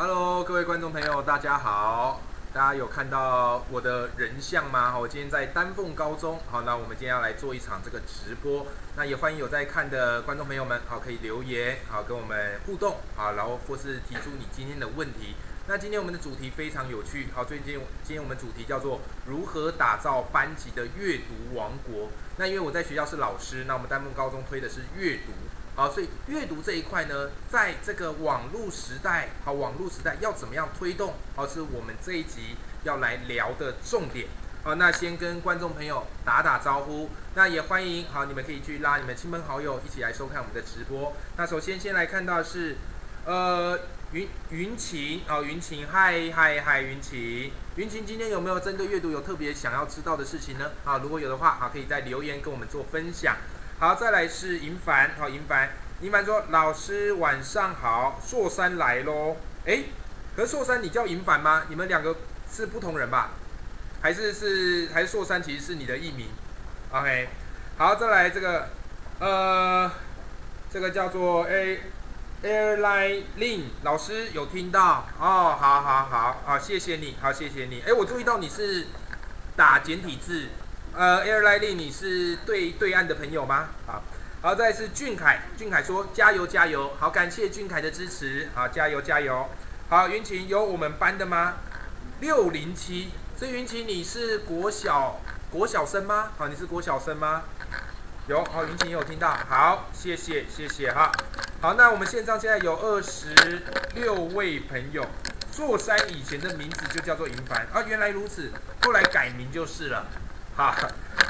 Hello，各位观众朋友，大家好。大家有看到我的人像吗？好，我今天在丹凤高中。好，那我们今天要来做一场这个直播。那也欢迎有在看的观众朋友们，好，可以留言，好，跟我们互动，好，然后或是提出你今天的问题。那今天我们的主题非常有趣，好，最近今天我们主题叫做如何打造班级的阅读王国。那因为我在学校是老师，那我们丹凤高中推的是阅读。好，所以阅读这一块呢，在这个网络时代，好，网络时代要怎么样推动？好，是我们这一集要来聊的重点。好，那先跟观众朋友打打招呼，那也欢迎，好，你们可以去拉你们亲朋好友一起来收看我们的直播。那首先先来看到是，呃，云云晴，哦，云晴，嗨嗨嗨，云晴，云晴今天有没有针对阅读有特别想要知道的事情呢？啊，如果有的话，好，可以在留言跟我们做分享。好，再来是银凡，好，银凡，银凡说：“老师晚上好，硕山来喽。”哎，可是硕山你叫银凡吗？你们两个是不同人吧？还是是还是硕山其实是你的艺名？OK，好，再来这个，呃，这个叫做 A Airline Lin 老师有听到哦？好好好，好，谢谢你，好，谢谢你。哎，我注意到你是打简体字。呃，Airline，你是对对岸的朋友吗？好，好，再是俊凯，俊凯说加油加油，好，感谢俊凯的支持，好，加油加油。好，云晴有我们班的吗？六零七，所以云晴你是国小国小生吗？好，你是国小生吗？有，好，云晴有听到，好，谢谢谢谢哈。好，那我们线上现在有二十六位朋友，座山以前的名字就叫做银凡啊，原来如此，后来改名就是了。好，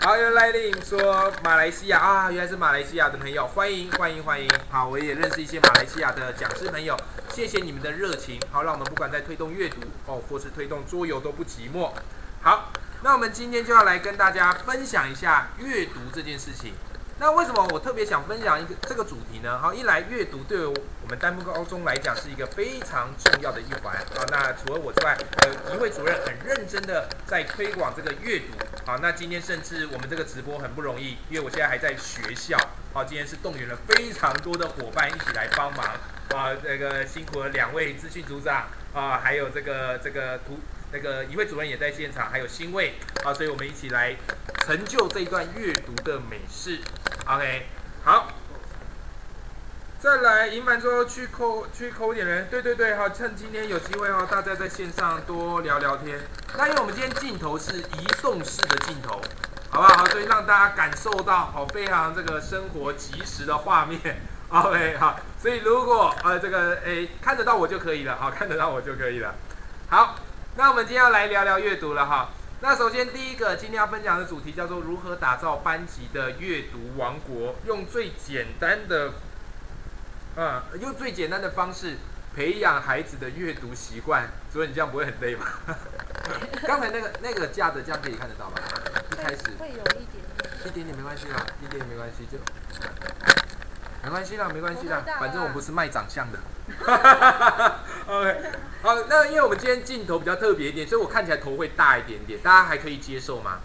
好，有来令说马来西亚啊，原来是马来西亚的朋友，欢迎欢迎欢迎。好，我也认识一些马来西亚的讲师朋友，谢谢你们的热情。好，让我们不管在推动阅读哦，或是推动桌游都不寂寞。好，那我们今天就要来跟大家分享一下阅读这件事情。那为什么我特别想分享一个这个主题呢？好，一来阅读对我们丹凤高中来讲是一个非常重要的一环。好，那除了我之外，有一位主任很认真的在推广这个阅读。好，那今天甚至我们这个直播很不容易，因为我现在还在学校。好，今天是动员了非常多的伙伴一起来帮忙。啊，这个辛苦了两位资讯组长啊，还有这个这个图那个一位主任也在现场，还有新位啊，所以我们一起来成就这一段阅读的美事。OK，好，再来，银满说去扣去扣点人，对对对，好，趁今天有机会哈，大家在线上多聊聊天。那因为我们今天镜头是移动式的镜头，好不好？所以让大家感受到好非常这个生活即时的画面。OK，好，所以如果呃这个诶看得到我就可以了，好，看得到我就可以了。好，那我们今天要来聊聊阅读了哈。那首先第一个今天要分享的主题叫做如何打造班级的阅读王国，用最简单的，嗯，用最简单的方式培养孩子的阅读习惯。所以你这样不会很累吗？刚才那个那个架子这样可以看得到吗？一开始会有一点点，一点点没关系啦，一点点没关系就，没关系啦，没关系啦，反正我不是卖长相的。OK，好，那因为我们今天镜头比较特别一点，所以我看起来头会大一点点，大家还可以接受吗？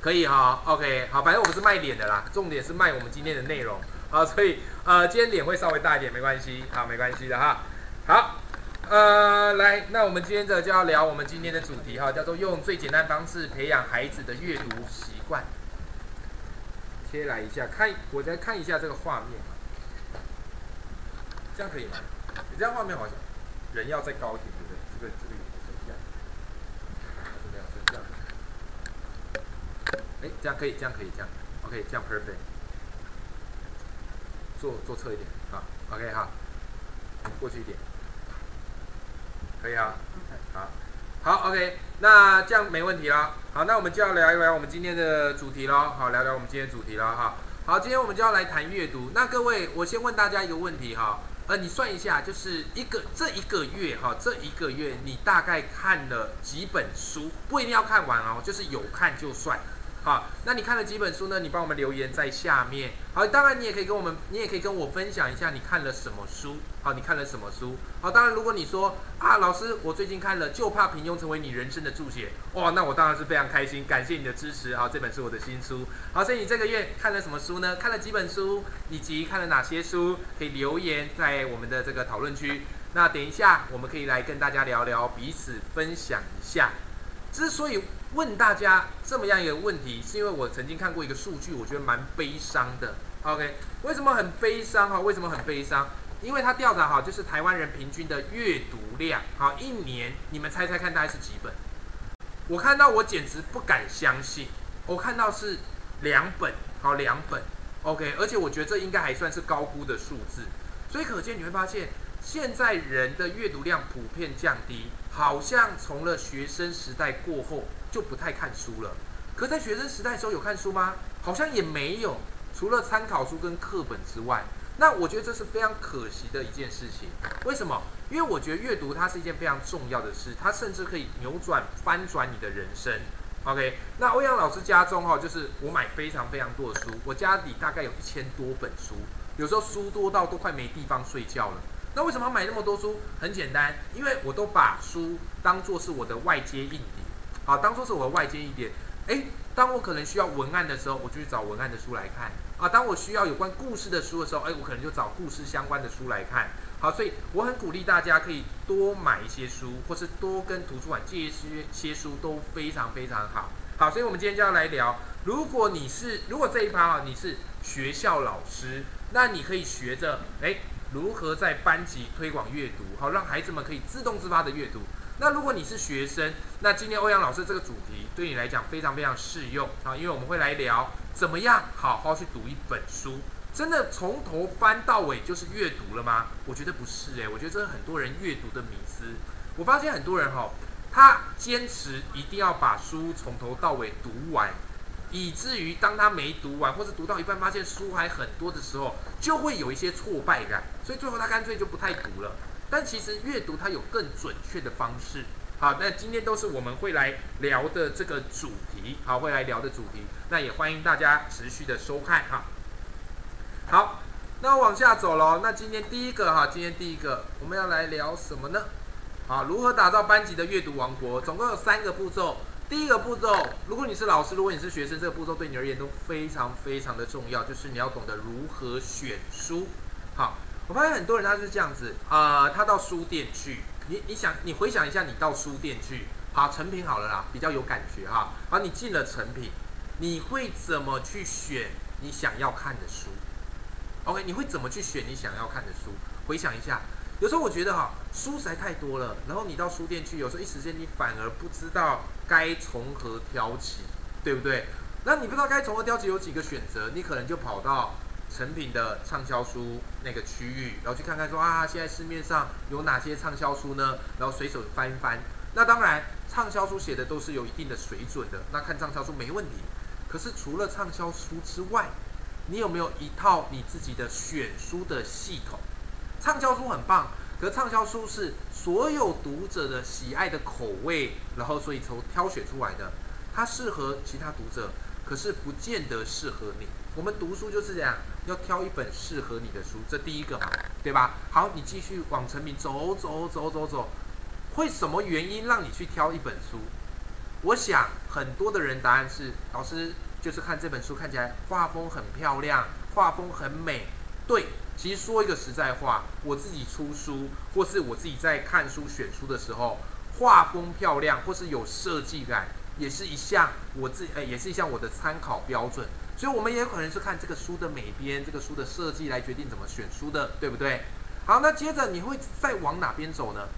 可以哈，OK，好，反正我们是卖脸的啦，重点是卖我们今天的内容，好，所以呃，今天脸会稍微大一点，没关系，好，没关系的哈，好，呃，来，那我们今天这就要聊我们今天的主题哈，叫做用最简单方式培养孩子的阅读习惯。切来一下，看，我再看一下这个画面，这样可以吗？你这样画面好像人要再高一点，对不对？这个这个也是一样，这样这样，哎，这样可以，这样可以，这样，OK，这样 perfect。坐坐侧一点，好，OK，好，过去一点，可以啊，好，好，OK，那这样没问题了。好，那我们就要聊一聊我们今天的主题喽。好，聊聊我们今天主题了哈。好，今天我们就要来谈阅读。那各位，我先问大家一个问题哈。呃，你算一下，就是一个这一个月哈，这一个月你大概看了几本书？不一定要看完哦，就是有看就算。好，那你看了几本书呢？你帮我们留言在下面。好，当然你也可以跟我们，你也可以跟我分享一下你看了什么书。好，你看了什么书？好，当然如果你说啊，老师，我最近看了《就怕平庸成为你人生的注解》。哇，那我当然是非常开心，感谢你的支持。好，这本是我的新书。好，所以你这个月看了什么书呢？看了几本书，以及看了哪些书？可以留言在我们的这个讨论区。那等一下我们可以来跟大家聊聊，彼此分享一下。之所以问大家这么样一个问题，是因为我曾经看过一个数据，我觉得蛮悲伤的。OK，为什么很悲伤哈？为什么很悲伤？因为它调查哈，就是台湾人平均的阅读量，好，一年你们猜猜看，大概是几本？我看到我简直不敢相信，我看到是两本，好，两本，OK，而且我觉得这应该还算是高估的数字，所以可见你会发现，现在人的阅读量普遍降低，好像从了学生时代过后就不太看书了。可在学生时代的时候有看书吗？好像也没有，除了参考书跟课本之外。那我觉得这是非常可惜的一件事情。为什么？因为我觉得阅读它是一件非常重要的事，它甚至可以扭转、翻转你的人生。OK，那欧阳老师家中哈，就是我买非常非常多的书，我家里大概有一千多本书，有时候书多到都快没地方睡觉了。那为什么要买那么多书？很简单，因为我都把书当做是我的外接硬碟，好，当做是我的外接硬碟。诶，当我可能需要文案的时候，我就去找文案的书来看。啊，当我需要有关故事的书的时候，哎，我可能就找故事相关的书来看。好，所以我很鼓励大家可以多买一些书，或是多跟图书馆借一些些书，都非常非常好。好，所以我们今天就要来聊，如果你是如果这一趴啊，你是学校老师，那你可以学着哎，如何在班级推广阅读，好，让孩子们可以自动自发的阅读。那如果你是学生，那今天欧阳老师这个主题对你来讲非常非常适用啊，因为我们会来聊怎么样好好去读一本书，真的从头翻到尾就是阅读了吗？我觉得不是诶，我觉得这是很多人阅读的迷思。我发现很多人哈，他坚持一定要把书从头到尾读完，以至于当他没读完或者读到一半发现书还很多的时候，就会有一些挫败感，所以最后他干脆就不太读了。但其实阅读它有更准确的方式。好，那今天都是我们会来聊的这个主题。好，会来聊的主题。那也欢迎大家持续的收看哈。好，那往下走喽。那今天第一个哈，今天第一个我们要来聊什么呢？好，如何打造班级的阅读王国？总共有三个步骤。第一个步骤，如果你是老师，如果你是学生，这个步骤对你而言都非常非常的重要，就是你要懂得如何选书。好。我发现很多人他是这样子，呃，他到书店去，你你想，你回想一下，你到书店去，好，成品好了啦，比较有感觉哈，好，你进了成品，你会怎么去选你想要看的书？OK，你会怎么去选你想要看的书？回想一下，有时候我觉得哈，书实在太多了，然后你到书店去，有时候一时间你反而不知道该从何挑起，对不对？那你不知道该从何挑起，有几个选择，你可能就跑到。成品的畅销书那个区域，然后去看看说啊，现在市面上有哪些畅销书呢？然后随手翻一翻。那当然，畅销书写的都是有一定的水准的，那看畅销书没问题。可是除了畅销书之外，你有没有一套你自己的选书的系统？畅销书很棒，可畅销书是所有读者的喜爱的口味，然后所以从挑选出来的，它适合其他读者，可是不见得适合你。我们读书就是这样，要挑一本适合你的书，这第一个嘛，对吧？好，你继续往成品走走走走走，会什么原因让你去挑一本书？我想很多的人答案是，老师就是看这本书看起来画风很漂亮，画风很美。对，其实说一个实在话，我自己出书或是我自己在看书选书的时候，画风漂亮或是有设计感，也是一项我自呃也是一项我的参考标准。所以，我们也有可能是看这个书的美编、这个书的设计来决定怎么选书的，对不对？好，那接着你会再往哪边走呢？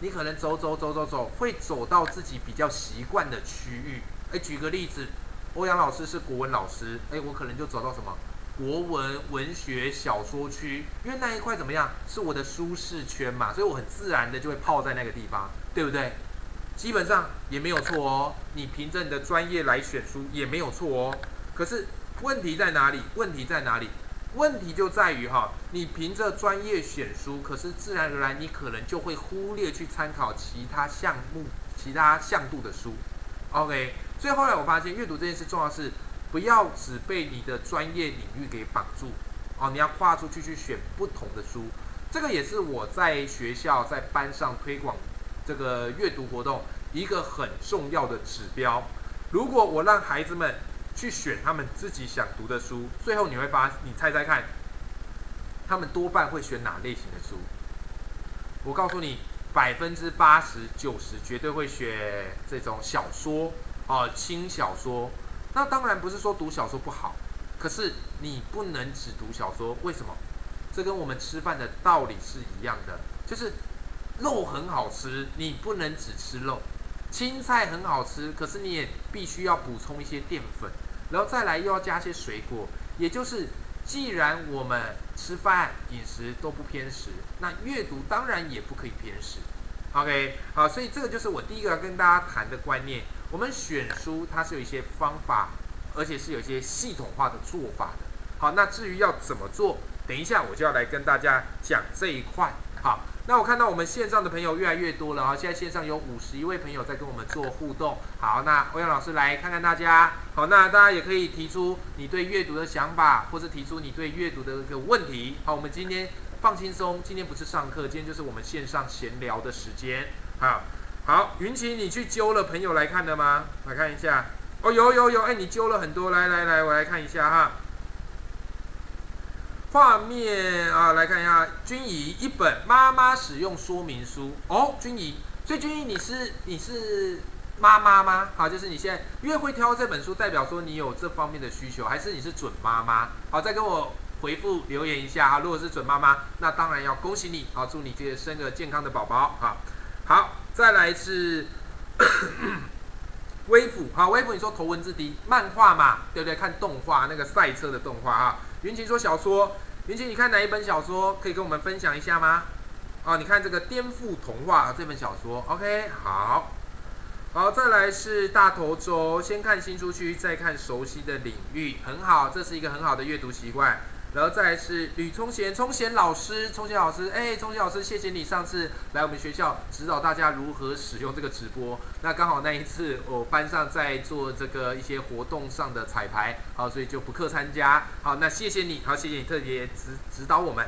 你可能走走走走走，会走到自己比较习惯的区域。哎，举个例子，欧阳老师是国文老师，哎，我可能就走到什么国文、文学、小说区，因为那一块怎么样，是我的舒适圈嘛，所以我很自然的就会泡在那个地方，对不对？基本上也没有错哦，你凭着你的专业来选书也没有错哦，可是。问题在哪里？问题在哪里？问题就在于哈，你凭着专业选书，可是自然而然你可能就会忽略去参考其他项目、其他向度的书。OK，所以后来我发现阅读这件事重要是不要只被你的专业领域给绑住哦，你要跨出去去选不同的书。这个也是我在学校在班上推广这个阅读活动一个很重要的指标。如果我让孩子们。去选他们自己想读的书，最后你会发，你猜猜看，他们多半会选哪类型的书？我告诉你，百分之八十九十绝对会选这种小说哦，轻小说。那当然不是说读小说不好，可是你不能只读小说，为什么？这跟我们吃饭的道理是一样的，就是肉很好吃，你不能只吃肉；青菜很好吃，可是你也必须要补充一些淀粉，然后再来又要加些水果。也就是，既然我们吃饭饮食都不偏食，那阅读当然也不可以偏食。OK，好，所以这个就是我第一个要跟大家谈的观念。我们选书它是有一些方法，而且是有一些系统化的做法的。好，那至于要怎么做？等一下，我就要来跟大家讲这一块。好，那我看到我们线上的朋友越来越多了啊！现在线上有五十一位朋友在跟我们做互动。好，那欧阳老师来看看大家。好，那大家也可以提出你对阅读的想法，或是提出你对阅读的一个问题。好，我们今天放轻松，今天不是上课，今天就是我们线上闲聊的时间。好，好，云奇，你去揪了朋友来看的吗？来看一下。哦，有有有，哎，你揪了很多，来来来，我来看一下哈。画面啊，来看一下，君怡一本妈妈使用说明书哦，君怡，所以君怡你是你是妈妈吗？好，就是你现在越会挑这本书，代表说你有这方面的需求，还是你是准妈妈？好，再跟我回复留言一下哈。如果是准妈妈，那当然要恭喜你，好，祝你这个生个健康的宝宝。好，好，再来是 微辅，好，微辅你说头文字 D 漫画嘛，对不对？看动画那个赛车的动画啊。云晴说小说，云晴你看哪一本小说可以跟我们分享一下吗？哦，你看这个颠覆童话这本小说，OK，好，好，再来是大头舟，先看新书区，再看熟悉的领域，很好，这是一个很好的阅读习惯。然后再来是吕聪贤，聪贤老师，聪贤老师，哎，聪贤老师，谢谢你上次来我们学校指导大家如何使用这个直播。那刚好那一次我班上在做这个一些活动上的彩排，好，所以就补课参加。好，那谢谢你，好，谢谢你特别指指导我们。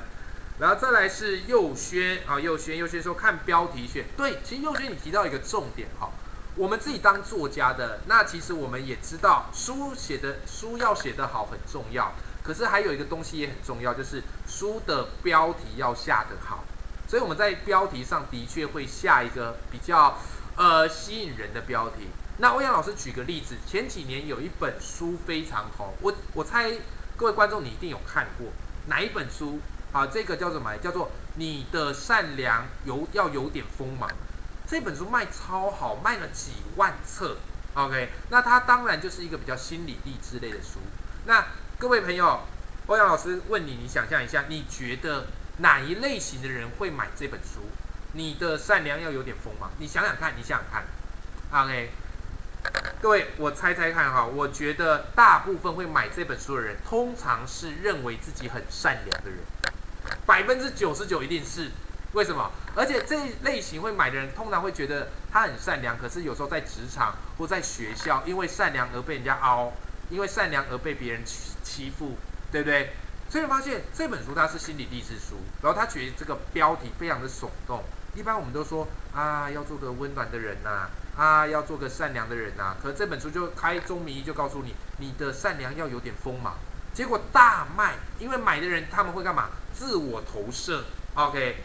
然后再来是佑轩，啊，佑轩，佑轩说看标题选，对，其实佑轩你提到一个重点，哈，我们自己当作家的，那其实我们也知道书写的书要写得好很重要。可是还有一个东西也很重要，就是书的标题要下得好。所以我们在标题上的确会下一个比较呃吸引人的标题。那欧阳老师举个例子，前几年有一本书非常红，我我猜各位观众你一定有看过哪一本书啊？这个叫什么？叫做你的善良有要有点锋芒。这本书卖超好，卖了几万册。OK，那它当然就是一个比较心理励志类的书。那各位朋友，欧阳老师问你，你想象一下，你觉得哪一类型的人会买这本书？你的善良要有点锋芒，你想想看，你想想看，OK？各位，我猜猜看哈，我觉得大部分会买这本书的人，通常是认为自己很善良的人，百分之九十九一定是。为什么？而且这类型会买的人，通常会觉得他很善良，可是有时候在职场或在学校，因为善良而被人家凹，因为善良而被别人欺。欺负，对不对？所以发现这本书它是心理励志书，然后他觉得这个标题非常的耸动。一般我们都说啊，要做个温暖的人呐，啊，要做个善良的人呐。可这本书就开宗明义就告诉你，你的善良要有点锋芒。结果大卖，因为买的人他们会干嘛？自我投射。OK，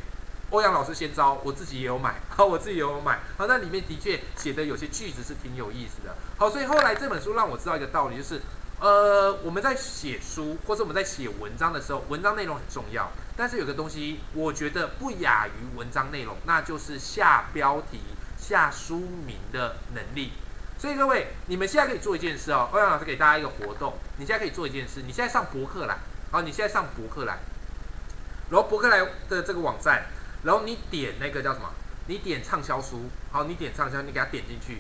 欧阳老师先招，我自己也有买，好，我自己也有买。好，那里面的确写的有些句子是挺有意思的。好，所以后来这本书让我知道一个道理，就是。呃，我们在写书或者我们在写文章的时候，文章内容很重要。但是有个东西，我觉得不亚于文章内容，那就是下标题、下书名的能力。所以各位，你们现在可以做一件事哦。欧阳老师给大家一个活动，你现在可以做一件事。你现在上博客来，好，你现在上博客来，然后博客来的这个网站，然后你点那个叫什么？你点畅销书，好，你点畅销，你给它点进去。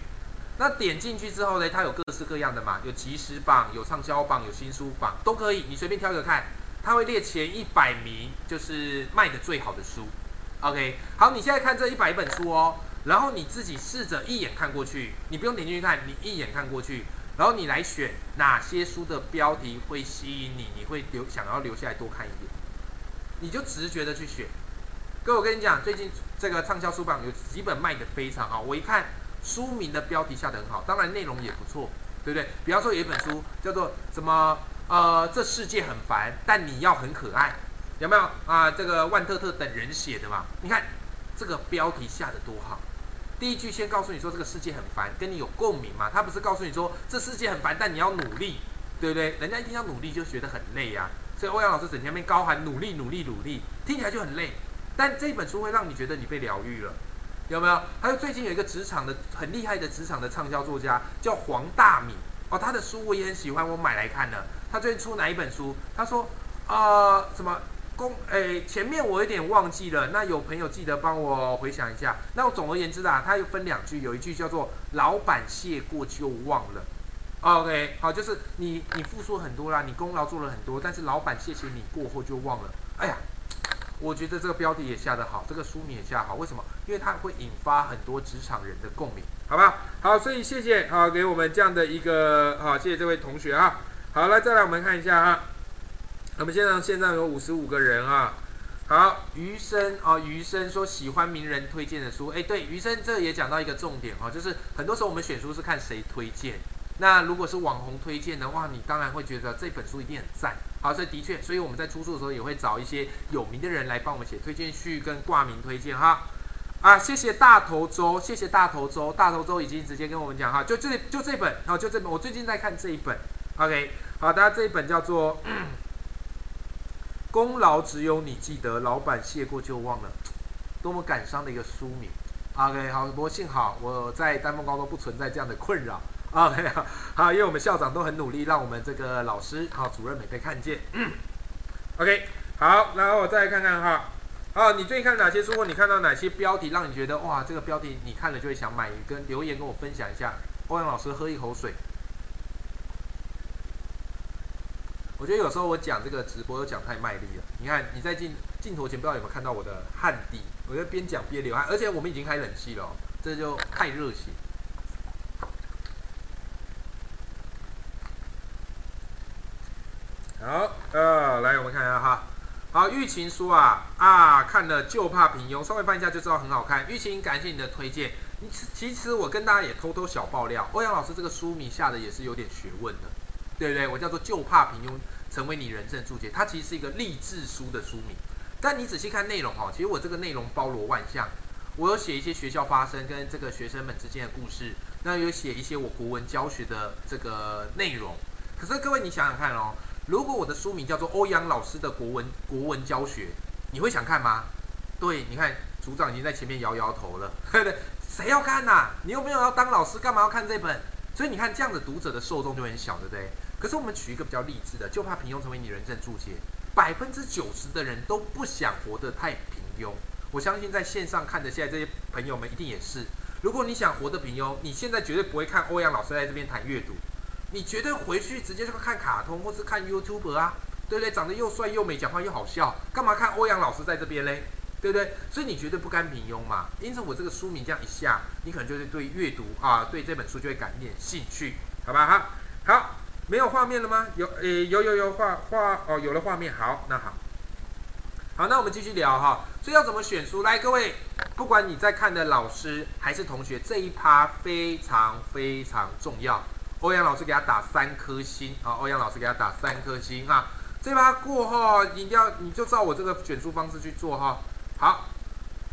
那点进去之后呢，它有各式各样的嘛，有即时榜、有畅销榜、有新书榜，都可以，你随便挑一个看，它会列前一百名，就是卖的最好的书。OK，好，你现在看这一百本书哦，然后你自己试着一眼看过去，你不用点进去看，你一眼看过去，然后你来选哪些书的标题会吸引你，你会留想要留下来多看一点，你就直觉的去选。所以，我跟你讲，最近这个畅销书榜有几本卖的非常好，我一看。书名的标题下得很好，当然内容也不错，对不对？比方说有一本书叫做什么？呃，这世界很烦，但你要很可爱，有没有啊？这个万特特等人写的嘛？你看这个标题下的多好。第一句先告诉你说这个世界很烦，跟你有共鸣嘛？他不是告诉你说这世界很烦，但你要努力，对不对？人家一听到努力就觉得很累呀。所以欧阳老师整天面高喊努力努力努力，听起来就很累。但这一本书会让你觉得你被疗愈了，有没有？还有最近有一个职场的很厉害的职场的畅销作家叫黄大米哦，他的书我也很喜欢，我买来看了。他最近出哪一本书？他说啊什么？公诶，前面我有点忘记了，那有朋友记得帮我回想一下。那我总而言之啦，它又分两句，有一句叫做“老板谢过就忘了”。OK，好，就是你你付出很多啦，你功劳做了很多，但是老板谢谢你过后就忘了。哎呀，我觉得这个标题也下得好，这个书名也下好，为什么？因为它会引发很多职场人的共鸣，好吧？好，所以谢谢好给我们这样的一个好，谢谢这位同学啊。好了，再来我们看一下啊。那么现在现在有五十五个人啊，好，余生啊，余生说喜欢名人推荐的书，哎，对，余生这也讲到一个重点哈，就是很多时候我们选书是看谁推荐，那如果是网红推荐的话，你当然会觉得这本书一定很赞，好，所以的确，所以我们在出书的时候也会找一些有名的人来帮我们写推荐序跟挂名推荐哈，啊，谢谢大头周，谢谢大头周，大头周已经直接跟我们讲哈，就这就这本，好，就这本，我最近在看这一本，OK，好，大家这一本叫做。功劳只有你记得，老板谢过就忘了，多么感伤的一个书名。OK，好，不过幸好我在丹凤高中不存在这样的困扰。OK，好，因为我们校长都很努力，让我们这个老师好主任没被看见。OK，好，然后我再来看看哈。啊，你最近看哪些书？或你看到哪些标题让你觉得哇，这个标题你看了就会想买？跟留言跟我分享一下。欧阳老师喝一口水。我觉得有时候我讲这个直播都讲太卖力了。你看你在镜镜头前不知道有没有看到我的汗滴？我觉得边讲边流汗，而且我们已经开冷气了，这就太热血。好，呃，来我们看一下哈。好，玉琴书啊啊，看了就怕平庸，稍微翻一下就知道很好看。玉琴，感谢你的推荐。你其实我跟大家也偷偷小爆料，欧阳老师这个书名下的也是有点学问的。对不对？我叫做就怕平庸成为你人生注解，它其实是一个励志书的书名。但你仔细看内容哈，其实我这个内容包罗万象。我有写一些学校发生跟这个学生们之间的故事，那有写一些我国文教学的这个内容。可是各位你想想看哦，如果我的书名叫做欧阳老师的国文国文教学，你会想看吗？对，你看组长已经在前面摇摇头了，对不对？谁要看呐？你又没有要当老师，干嘛要看这本？所以你看这样的读者的受众就很小，对不对？可是我们取一个比较励志的，就怕平庸成为你人生注解。百分之九十的人都不想活得太平庸。我相信在线上看的现在这些朋友们一定也是。如果你想活得平庸，你现在绝对不会看欧阳老师在这边谈阅读，你绝对回去直接就看卡通或是看 YouTube 啊，对不对？长得又帅又美，讲话又好笑，干嘛看欧阳老师在这边嘞？对不对？所以你绝对不甘平庸嘛。因此我这个书名这样一下，你可能就是对阅读啊，对这本书就会感一点兴趣，好吧？哈，好。没有画面了吗？有，诶，有有有画画哦，有了画面。好，那好，好，那我们继续聊哈。所以要怎么选书？来，各位，不管你在看的老师还是同学，这一趴非常非常重要。欧阳老师给他打三颗星啊！欧阳老师给他打三颗星啊！这把过后，一定要你就照我这个选书方式去做哈。好，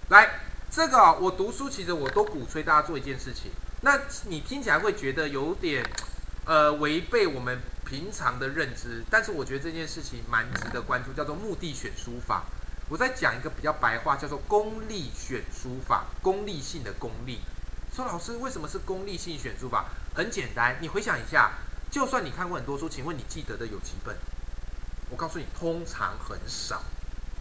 来，这个我读书其实我都鼓吹大家做一件事情。那你听起来会觉得有点。呃，违背我们平常的认知，但是我觉得这件事情蛮值得关注，叫做目的选书法。我再讲一个比较白话，叫做功利选书法，功利性的功利。说老师为什么是功利性选书法？很简单，你回想一下，就算你看过很多书，请问你记得的有几本？我告诉你，通常很少，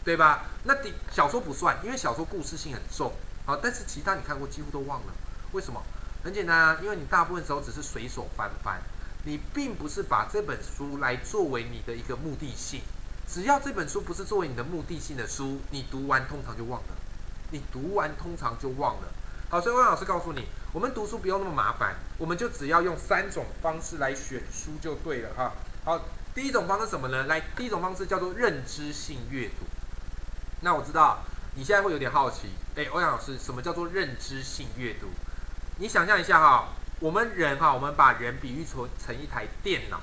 对吧？那第小说不算，因为小说故事性很重，好，但是其他你看过几乎都忘了，为什么？很简单啊，因为你大部分时候只是随手翻翻。你并不是把这本书来作为你的一个目的性，只要这本书不是作为你的目的性的书，你读完通常就忘了，你读完通常就忘了。好，所以欧阳老师告诉你，我们读书不用那么麻烦，我们就只要用三种方式来选书就对了哈。好，第一种方式什么呢？来，第一种方式叫做认知性阅读。那我知道你现在会有点好奇，哎，欧阳老师，什么叫做认知性阅读？你想象一下哈。我们人哈，我们把人比喻成成一台电脑。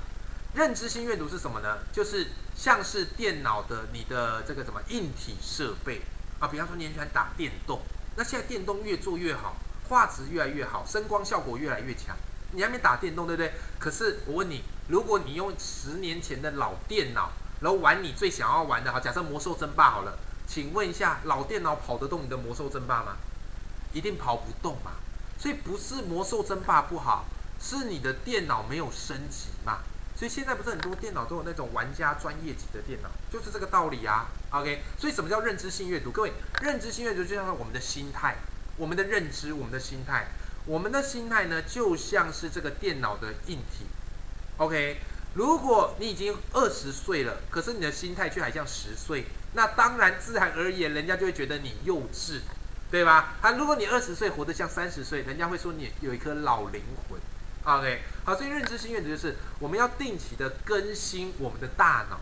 认知性阅读是什么呢？就是像是电脑的你的这个什么硬体设备啊，比方说你很喜欢打电动，那现在电动越做越好，画质越来越好，声光效果越来越强。你还没打电动，对不对？可是我问你，如果你用十年前的老电脑，然后玩你最想要玩的，好，假设魔兽争霸好了，请问一下，老电脑跑得动你的魔兽争霸吗？一定跑不动嘛。所以不是魔兽争霸不好，是你的电脑没有升级嘛。所以现在不是很多电脑都有那种玩家专业级的电脑，就是这个道理啊。OK，所以什么叫认知性阅读？各位，认知性阅读就像是我们的心态，我们的认知，我们的心态。我们的心态呢，就像是这个电脑的硬体。OK，如果你已经二十岁了，可是你的心态却还像十岁，那当然自然而然，人家就会觉得你幼稚，对吧？啊，如果你二十岁活得像三十岁，人家会说你有一颗老灵魂。OK，好，所以认知性阅读就是我们要定期的更新我们的大脑，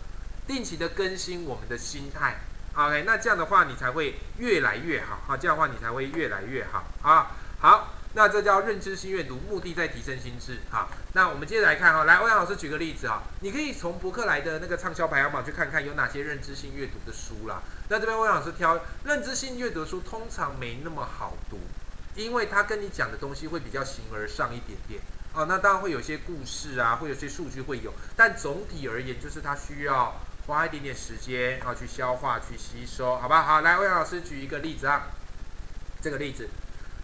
定期的更新我们的心态。OK，那这样的话你才会越来越好。好，这样的话你才会越来越好。啊，好。那这叫认知性阅读，目的在提升心智。好，那我们接着来看哈，来欧阳老师举个例子啊，你可以从博客来的那个畅销排行榜去看看有哪些认知性阅读的书啦。那这边欧阳老师挑认知性阅读书，通常没那么好读，因为他跟你讲的东西会比较形而上一点点。哦，那当然会有些故事啊，会有些数据会有，但总体而言就是它需要花一点点时间啊去消化、去吸收，好吧？好，来欧阳老师举一个例子啊，这个例子。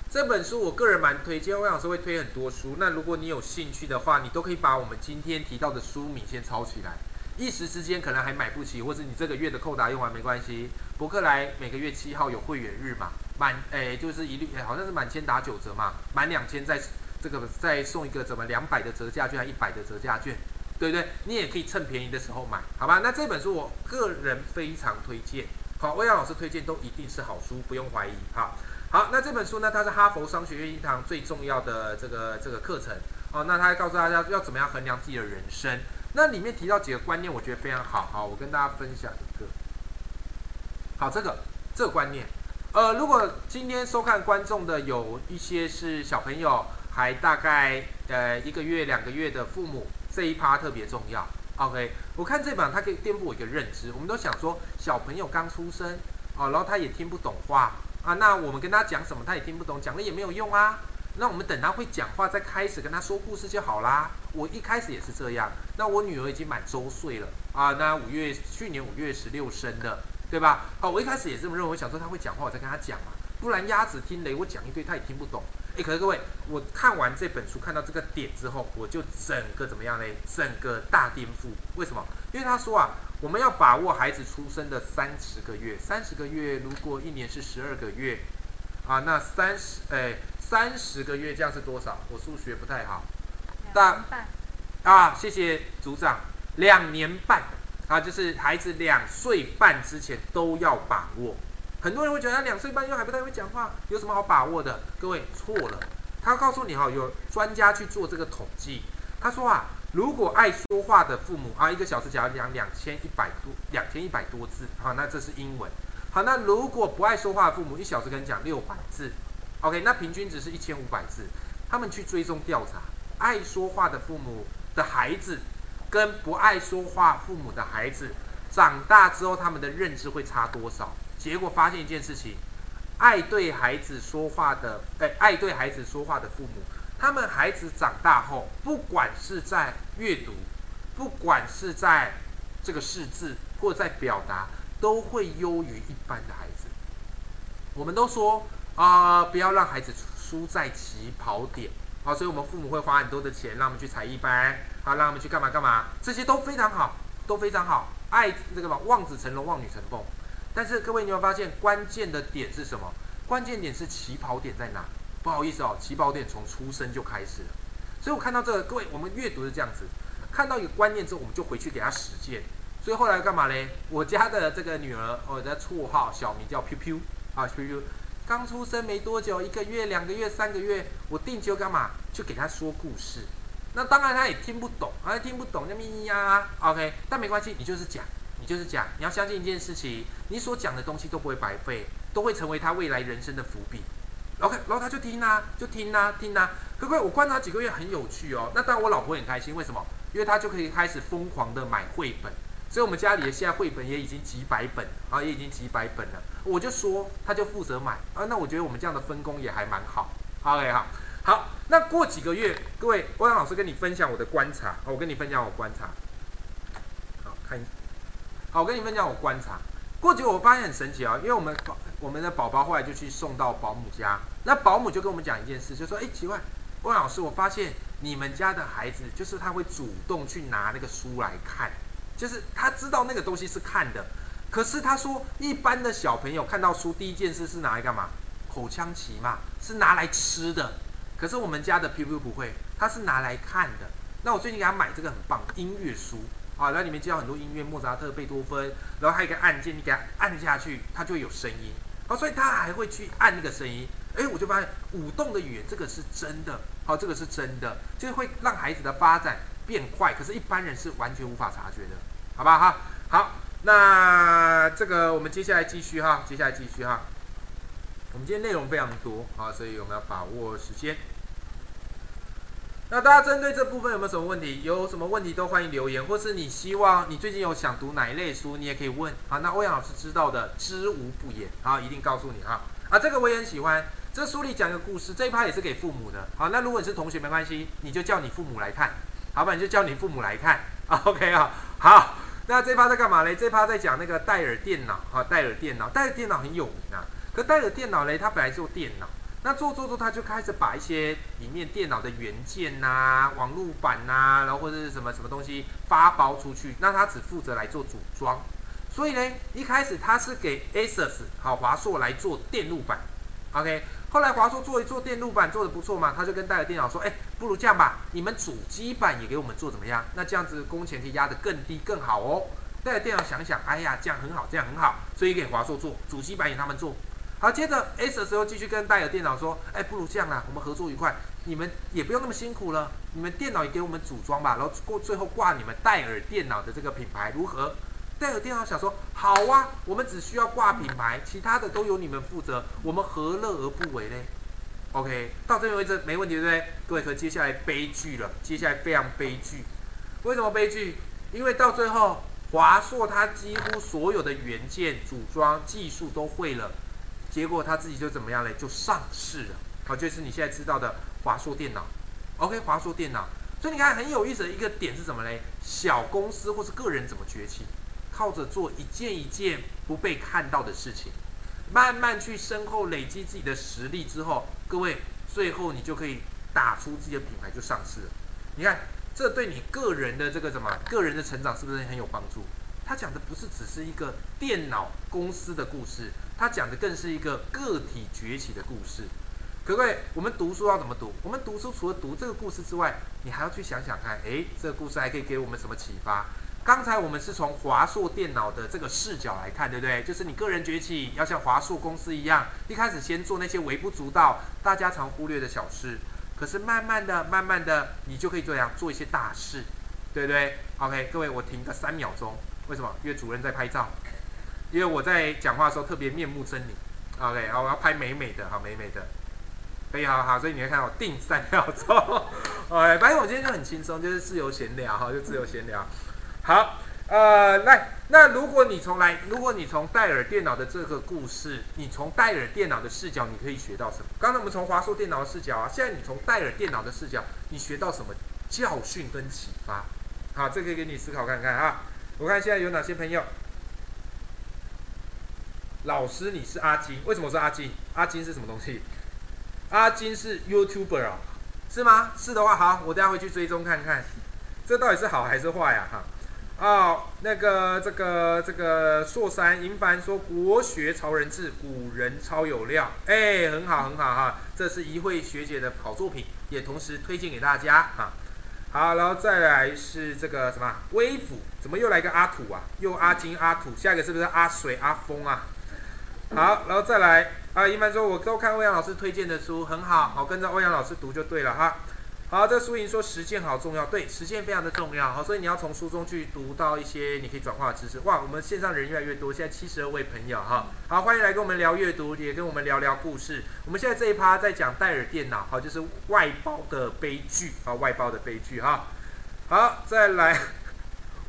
这本书我个人蛮推荐，欧阳老师会推很多书。那如果你有兴趣的话，你都可以把我们今天提到的书名先抄起来。一时之间可能还买不起，或者你这个月的扣打用完没关系。博客来每个月七号有会员日嘛，满诶就是一律好像是满千打九折嘛，满两千再这个再送一个怎么两百的折价券，一百的折价券，对不对？你也可以趁便宜的时候买，好吧？那这本书我个人非常推荐，好，魏阳老师推荐都一定是好书，不用怀疑，好。好，那这本书呢？它是哈佛商学院一堂最重要的这个这个课程哦。那他还告诉大家要怎么样衡量自己的人生。那里面提到几个观念，我觉得非常好。好，我跟大家分享一个。好，这个这个观念，呃，如果今天收看观众的有一些是小朋友，还大概呃一个月两个月的父母，这一趴特别重要。OK，我看这本它可以颠覆我一个认知。我们都想说小朋友刚出生哦，然后他也听不懂话。啊，那我们跟他讲什么，他也听不懂，讲了也没有用啊。那我们等他会讲话再开始跟他说故事就好啦。我一开始也是这样。那我女儿已经满周岁了啊，那五月去年五月十六生的，对吧？好，我一开始也这么认为，想说他会讲话，我再跟他讲嘛，不然鸭子听雷，我讲一堆他也听不懂。诶，可是各位，我看完这本书看到这个点之后，我就整个怎么样嘞？整个大颠覆。为什么？因为他说啊。我们要把握孩子出生的三十个月，三十个月如果一年是十二个月，啊，那三十哎三十个月这样是多少？我数学不太好。两半。啊，谢谢组长，两年半啊，就是孩子两岁半之前都要把握。很多人会觉得他两岁半又还不太会讲话，有什么好把握的？各位错了，他告诉你哈，有专家去做这个统计，他说啊。如果爱说话的父母啊，一个小时讲讲两千一百多两千一百多字，好，那这是英文。好，那如果不爱说话的父母，一小时跟你讲六百字，OK，那平均值是一千五百字。他们去追踪调查，爱说话的父母的孩子跟不爱说话父母的孩子，长大之后他们的认知会差多少？结果发现一件事情，爱对孩子说话的，哎，爱对孩子说话的父母。他们孩子长大后，不管是在阅读，不管是在这个识字或在表达，都会优于一般的孩子。我们都说啊，不要让孩子输在起跑点啊，所以我们父母会花很多的钱让我们去才艺班，好，让他们去干嘛干嘛，这些都非常好，都非常好。爱这个嘛，望子成龙，望女成凤。但是各位，你有发现关键的点是什么？关键点是起跑点在哪？不好意思哦，起跑点从出生就开始了，所以我看到这个，各位，我们阅读是这样子，看到一个观念之后，我们就回去给他实践。所以后来干嘛嘞？我家的这个女儿，我的绰号小名叫 Q Q 啊，Q Q，刚出生没多久，一个月、两个月、三个月，我定期干嘛？就给他说故事。那当然他也听不懂，他听不懂就咪咪呀，OK，但没关系，你就是讲，就是讲，你要相信一件事情，你所讲的东西都不会白费，都会成为他未来人生的伏笔。OK，然后他就听啊，就听啊，听啊。可不可？我观察几个月很有趣哦。那当然，我老婆很开心。为什么？因为她就可以开始疯狂的买绘本。所以我们家里的现在绘本也已经几百本啊，也已经几百本了。我就说他就负责买啊，那我觉得我们这样的分工也还蛮好。OK 好，好，那过几个月，各位欧阳老师跟你分享我的观察，我跟你分享我观察。好看，好，我跟你们讲我观察。过几我发现很神奇啊，因为我们宝我们的宝宝后来就去送到保姆家，那保姆就跟我们讲一件事，就说哎奇怪，欧阳老师，我发现你们家的孩子就是他会主动去拿那个书来看。就是他知道那个东西是看的，可是他说一般的小朋友看到书第一件事是拿来干嘛？口腔期嘛，是拿来吃的。可是我们家的 P P 不会，他是拿来看的。那我最近给他买这个很棒音乐书啊，然后里面接到很多音乐，莫扎特、贝多芬，然后还有一个按键，你给他按下去，它就会有声音。好，所以他还会去按那个声音。哎，我就发现舞动的语言这个是真的，好，这个是真的，就会让孩子的发展变快，可是一般人是完全无法察觉的。好吧哈，好，那这个我们接下来继续哈，接下来继续哈。我们今天内容非常多啊，所以我们要把握时间。那大家针对这部分有没有什么问题？有什么问题都欢迎留言，或是你希望你最近有想读哪一类书，你也可以问啊。那欧阳老师知道的知无不言啊，一定告诉你哈。啊，这个我也很喜欢，这书里讲一个故事，这一趴也是给父母的。好，那如果你是同学没关系，你就叫你父母来看，好吧？你就叫你父母来看啊。OK 啊，好。那这趴在干嘛嘞？这趴在讲那个戴尔电脑哈，戴尔电脑，戴尔电脑很有名啊。可戴尔电脑嘞，它本来做电脑，那做做做，他就开始把一些里面电脑的元件呐、网络板呐，然后或者是什么什么东西发包出去，那他只负责来做组装。所以呢，一开始他是给 ASUS 好华硕来做电路板，OK。后来华硕做一做电路板做的不错嘛，他就跟戴尔电脑说，哎，不如这样吧，你们主机板也给我们做怎么样？那这样子工钱可以压得更低更好哦。戴尔电脑想想，哎呀，这样很好，这样很好，所以给华硕做主机板也他们做。好，接着 S 的时候继续跟戴尔电脑说，哎，不如这样啦，我们合作愉快，你们也不用那么辛苦了，你们电脑也给我们组装吧，然后过最后挂你们戴尔电脑的这个品牌如何？戴尔电脑想说，好啊，我们只需要挂品牌，其他的都由你们负责，我们何乐而不为呢？OK，到这边为止没问题，对不对？各位，可接下来悲剧了，接下来非常悲剧。为什么悲剧？因为到最后，华硕它几乎所有的元件组装技术都会了，结果他自己就怎么样嘞？就上市了。好，就是你现在知道的华硕电脑。OK，华硕电脑。所以你看很有意思的一个点是什么嘞？小公司或是个人怎么崛起？靠着做一件一件不被看到的事情，慢慢去深厚累积自己的实力之后，各位最后你就可以打出自己的品牌就上市了。你看，这对你个人的这个什么个人的成长是不是很有帮助？他讲的不是只是一个电脑公司的故事，他讲的更是一个个体崛起的故事。可各位，我们读书要怎么读？我们读书除了读这个故事之外，你还要去想想看，诶，这个故事还可以给我们什么启发？刚才我们是从华硕电脑的这个视角来看，对不对？就是你个人崛起要像华硕公司一样，一开始先做那些微不足道、大家常忽略的小事，可是慢慢的、慢慢的，你就可以这样做一些大事，对不对？OK，各位，我停个三秒钟，为什么？因为主任在拍照，因为我在讲话的时候特别面目狰狞。OK，好，我要拍美美的，好美美的，可以，好好，所以你会看到定三秒钟。OK，反正我今天就很轻松，就是自由闲聊，哈，就自由闲聊。好，呃，来，那如果你从来，如果你从戴尔电脑的这个故事，你从戴尔电脑的视角，你可以学到什么？刚才我们从华硕电脑的视角啊，现在你从戴尔电脑的视角，你学到什么教训跟启发？好，这可以给你思考看看啊。我看现在有哪些朋友？老师，你是阿金？为什么是阿金？阿金是什么东西？阿金是 YouTuber 啊？是吗？是的话，好，我等下回去追踪看看，这到底是好还是坏呀？哈。哦，那个这个这个硕山银凡说国学超人志，古人超有料，哎，很好很好哈，这是一慧学姐的好作品，也同时推荐给大家哈。好，然后再来是这个什么微辅，怎么又来个阿土啊？又阿金阿土，下一个是不是阿水阿风啊？好，然后再来啊，一般说我都看欧阳老师推荐的书，很好，好跟着欧阳老师读就对了哈。好，这书莹说实践好重要，对，实践非常的重要，好，所以你要从书中去读到一些你可以转化的知识。哇，我们线上人越来越多，现在七十二位朋友哈，好，欢迎来跟我们聊阅读，也跟我们聊聊故事。我们现在这一趴在讲戴尔电脑，好，就是外包的悲剧啊，外包的悲剧哈。好，再来，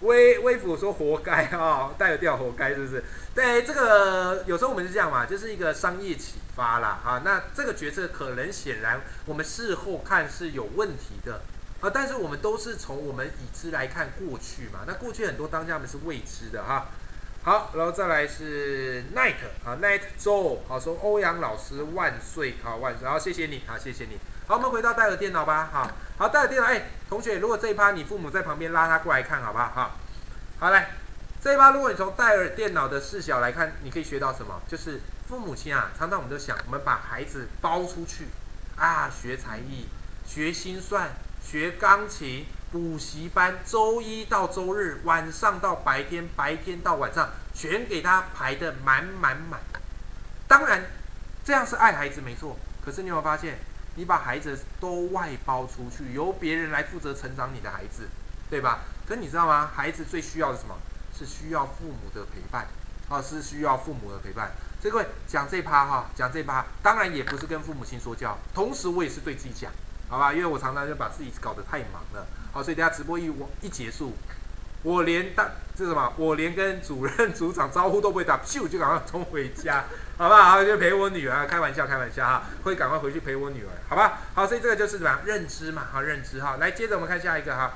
微微服说活该啊，戴尔掉活该是不是？对，这个有时候我们是这样嘛，就是一个商业启发啦啊。那这个决策可能显然我们事后看是有问题的啊，但是我们都是从我们已知来看过去嘛。那过去很多当家们是未知的哈。好，然后再来是 Night 啊，Night Joe 好说欧阳老师万岁好万岁，好谢谢你啊谢谢你。好，我们回到戴尔电脑吧。好，好戴尔电脑，哎，同学，如果这一趴你父母在旁边拉他过来看，好不好？好，好来，这一趴如果你从戴尔电脑的视角来看，你可以学到什么？就是父母亲啊，常常我们都想，我们把孩子包出去啊，学才艺，学心算，学钢琴。补习班周一到周日晚上到白天，白天到晚上，全给他排的满满满。当然，这样是爱孩子没错。可是你有没有发现，你把孩子都外包出去，由别人来负责成长你的孩子，对吧？可你知道吗？孩子最需要的什么？是需要父母的陪伴啊，是需要父母的陪伴。所以各位讲这趴哈，讲这趴，当然也不是跟父母亲说教，同时我也是对自己讲，好吧？因为我常常就把自己搞得太忙了。好，所以等下直播一我一结束，我连当这什么，我连跟主任组长招呼都不会打，咻就赶快冲回家，好不好？就陪我女儿，开玩笑开玩笑哈，会赶快回去陪我女儿，好吧？好，所以这个就是什么认知嘛，好认知哈。来，接着我们看下一个哈。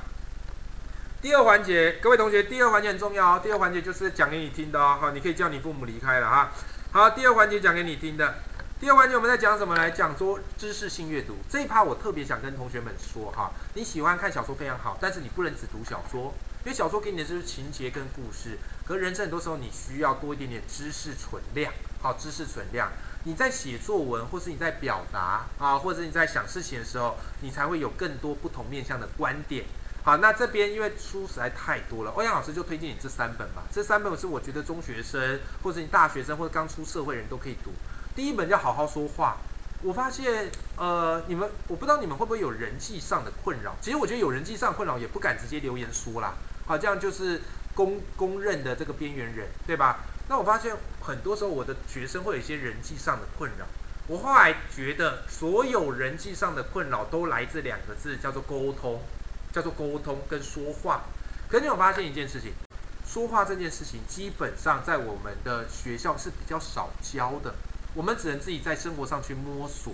第二环节，各位同学，第二环节很重要哦。第二环节就是讲给你听的哦，好，你可以叫你父母离开了哈。好，第二环节讲给你听的。第二环节我们在讲什么？来讲说知识性阅读这一趴，我特别想跟同学们说哈，你喜欢看小说非常好，但是你不能只读小说，因为小说给你的就是情节跟故事，可人生很多时候你需要多一点点知识存量，好，知识存量，你在写作文或是你在表达啊，或者你在想事情的时候，你才会有更多不同面向的观点。好，那这边因为书实在太多了，欧阳老师就推荐你这三本吧，这三本是我觉得中学生或者你大学生或者刚出社会人都可以读。第一本叫好好说话，我发现，呃，你们我不知道你们会不会有人际上的困扰。其实我觉得有人际上困扰也不敢直接留言说啦，好，这样就是公公认的这个边缘人，对吧？那我发现很多时候我的学生会有一些人际上的困扰。我后来觉得，所有人际上的困扰都来自两个字，叫做沟通，叫做沟通跟说话。可你有发现一件事情，说话这件事情基本上在我们的学校是比较少教的。我们只能自己在生活上去摸索。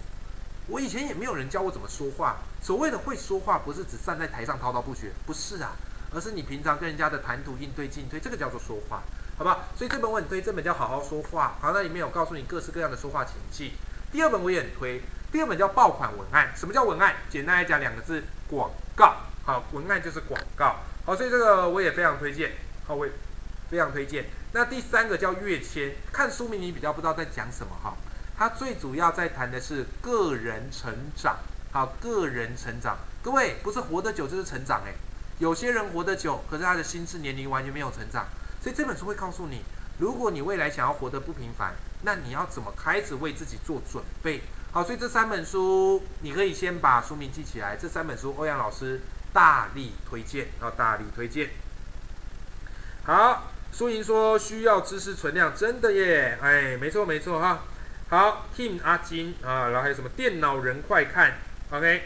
我以前也没有人教我怎么说话。所谓的会说话，不是只站在台上滔滔不绝，不是啊，而是你平常跟人家的谈吐、应对、进退，这个叫做说话，好不好？所以这本我很推，这本叫《好好说话》。好，那里面有告诉你各式各样的说话情境。第二本我也很推，第二本叫爆款文案。什么叫文案？简单来讲，两个字：广告。好，文案就是广告。好，所以这个我也非常推荐。好，我也非常推荐。那第三个叫跃迁，看书名你比较不知道在讲什么哈。它最主要在谈的是个人成长，好，个人成长。各位不是活得久就是成长诶，有些人活得久，可是他的心智年龄完全没有成长。所以这本书会告诉你，如果你未来想要活得不平凡，那你要怎么开始为自己做准备？好，所以这三本书你可以先把书名记起来。这三本书欧阳老师大力推荐，要大力推荐。好。苏莹说需要知识存量，真的耶，哎，没错没错哈。好，Tim 阿金啊，然后还有什么电脑人快看，OK。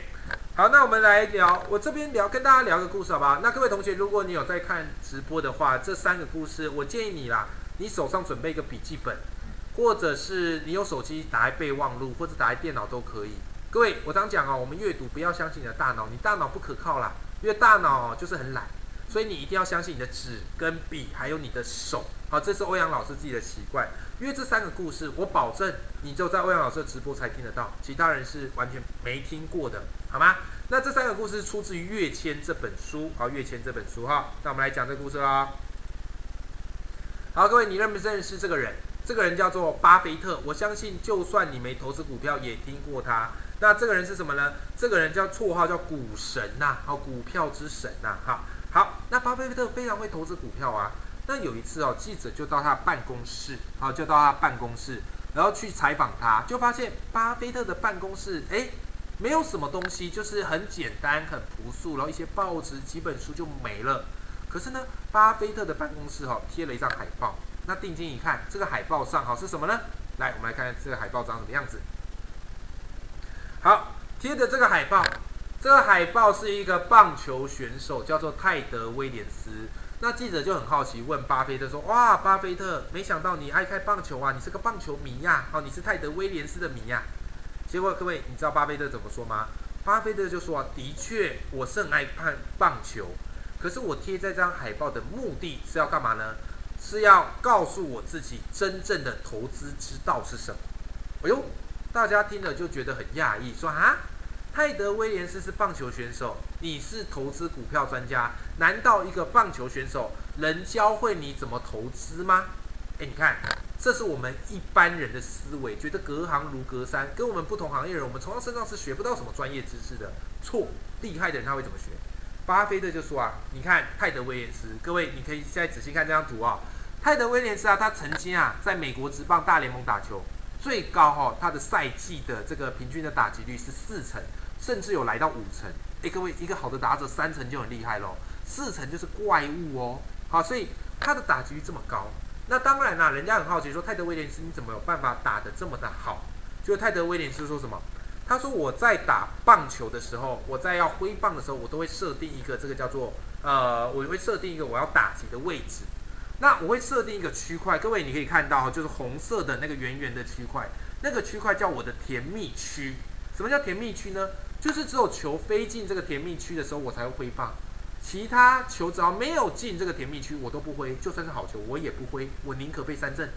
好，那我们来聊，我这边聊跟大家聊个故事，好不好？那各位同学，如果你有在看直播的话，这三个故事，我建议你啦，你手上准备一个笔记本，或者是你有手机打在备忘录，或者打在电脑都可以。各位，我常讲哦，我们阅读不要相信你的大脑，你大脑不可靠啦，因为大脑就是很懒。所以你一定要相信你的纸跟笔，还有你的手。好，这是欧阳老师自己的习惯。因为这三个故事，我保证你就在欧阳老师的直播才听得到，其他人是完全没听过的，好吗？那这三个故事出自于《跃迁》这本书。好，《跃迁》这本书哈，那我们来讲这个故事啦。好，各位，你认不认识这个人？这个人叫做巴菲特。我相信，就算你没投资股票，也听过他。那这个人是什么呢？这个人叫绰号叫股神呐，好，股票之神呐，哈。好，那巴菲特非常会投资股票啊。那有一次哦，记者就到他办公室，好，就到他办公室，然后去采访他，就发现巴菲特的办公室，哎，没有什么东西，就是很简单、很朴素，然后一些报纸、几本书就没了。可是呢，巴菲特的办公室哈贴了一张海报。那定睛一看，这个海报上哈是什么呢？来，我们来看看这个海报长什么样子。好，贴的这个海报。这个海报是一个棒球选手，叫做泰德威廉斯。那记者就很好奇，问巴菲特说：“哇，巴菲特，没想到你爱看棒球啊，你是个棒球迷呀，哦，你是泰德威廉斯的迷呀。”结果各位，你知道巴菲特怎么说吗？巴菲特就说：“啊，的确，我是很爱看棒球，可是我贴这张海报的目的是要干嘛呢？是要告诉我自己真正的投资之道是什么。”哎呦，大家听了就觉得很讶异，说：“啊？”泰德威廉斯是棒球选手，你是投资股票专家，难道一个棒球选手能教会你怎么投资吗？哎，你看，这是我们一般人的思维，觉得隔行如隔山，跟我们不同行业人，我们从他身上是学不到什么专业知识的。错，厉害的人他会怎么学？巴菲特就说啊，你看泰德威廉斯，各位你可以现在仔细看这张图啊，泰德威廉斯啊，他曾经啊在美国职棒大联盟打球，最高哈他的赛季的这个平均的打击率是四成。甚至有来到五成，哎，各位，一个好的打者三成就很厉害喽，四成就是怪物哦。好，所以他的打击率这么高，那当然啦，人家很好奇说泰德威廉斯你怎么有办法打得这么的好？就泰德威廉斯说什么？他说我在打棒球的时候，我在要挥棒的时候，我都会设定一个这个叫做呃，我会设定一个我要打击的位置。那我会设定一个区块，各位你可以看到就是红色的那个圆圆的区块，那个区块叫我的甜蜜区。什么叫甜蜜区呢？就是只有球飞进这个甜蜜区的时候，我才会挥棒。其他球只要没有进这个甜蜜区，我都不挥。就算是好球，我也不挥。我宁可被三振。